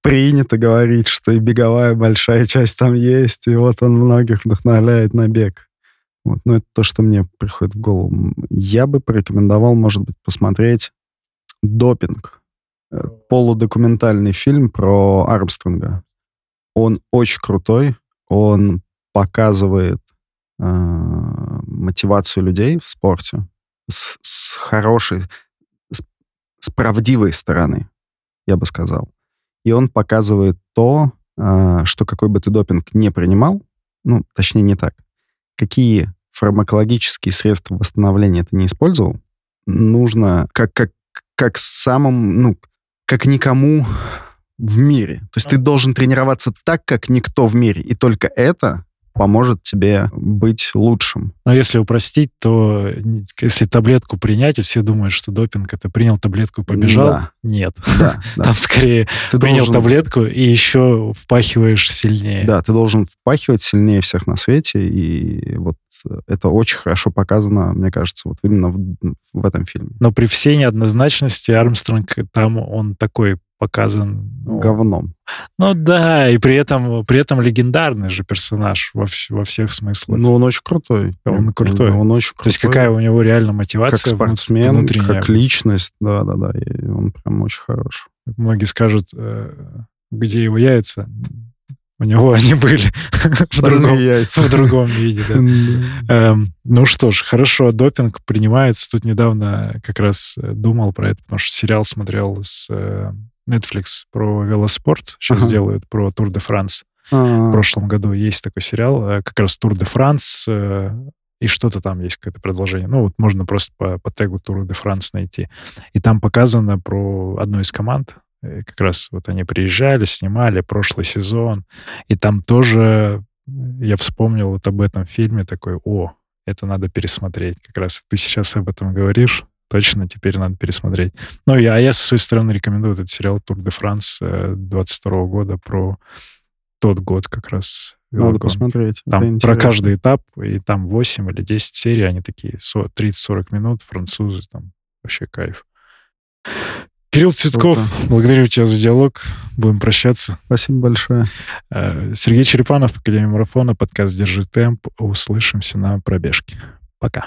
принято говорить, что и беговая большая часть там есть, и вот он многих вдохновляет на бег. Вот. Но это то, что мне приходит в голову. Я бы порекомендовал, может быть, посмотреть «Допинг». Э, полудокументальный фильм про Армстронга. Он очень крутой, он показывает э, мотивацию людей в спорте с, с хорошей, с, с правдивой стороны, я бы сказал. И он показывает то, э, что какой бы ты допинг не принимал, ну, точнее, не так, какие фармакологические средства восстановления ты не использовал, нужно как, как, как самым, ну, как никому в мире. То есть ты должен тренироваться так, как никто в мире. И только это поможет тебе быть лучшим. Но если упростить, то если таблетку принять, и все думают, что допинг это принял таблетку и побежал. Да. Нет. Да, да. Там скорее ты принял должен... таблетку и еще впахиваешь сильнее. Да, ты должен впахивать сильнее всех на свете. И вот это очень хорошо показано, мне кажется, вот именно в, в этом фильме. Но при всей неоднозначности Армстронг там он такой показан... Ну, Говном. Ну да, и при этом, при этом легендарный же персонаж во, во всех смыслах. Ну, он очень крутой. Он крутой. Он очень крутой. То есть какая у него реально мотивация Как спортсмен, внутренняя. как личность. Да-да-да, он прям очень хорош. Многие скажут, э, где его яйца? У него они были в другом, яйца. в другом виде. Да. эм, ну что ж, хорошо, допинг принимается. Тут недавно как раз э, думал про это, потому что сериал смотрел с э, Netflix про велоспорт. Сейчас ага. делают про Тур де Франс. В прошлом году есть такой сериал, э, как раз Тур де Франс, э, и что-то там есть какое-то продолжение. Ну, вот можно просто по, по тегу Тур де Франс найти. И там показано про одну из команд, Э, как раз вот они приезжали, снимали прошлый сезон, и там тоже я вспомнил вот об этом фильме такой, о, это надо пересмотреть. Как раз ты сейчас об этом говоришь, точно теперь надо пересмотреть. Ну, я, а я со своей стороны рекомендую этот сериал «Тур де Франс» 22 года про тот год как раз. Надо посмотреть. Там про каждый этап, и там 8 или 10 серий, они такие 30-40 минут, французы, там вообще кайф. Кирилл Цветков, Круто. благодарю тебя за диалог. Будем прощаться. Спасибо большое. Э, Сергей Черепанов, Академия марафона, подкаст «Держи темп». Услышимся на пробежке. Пока.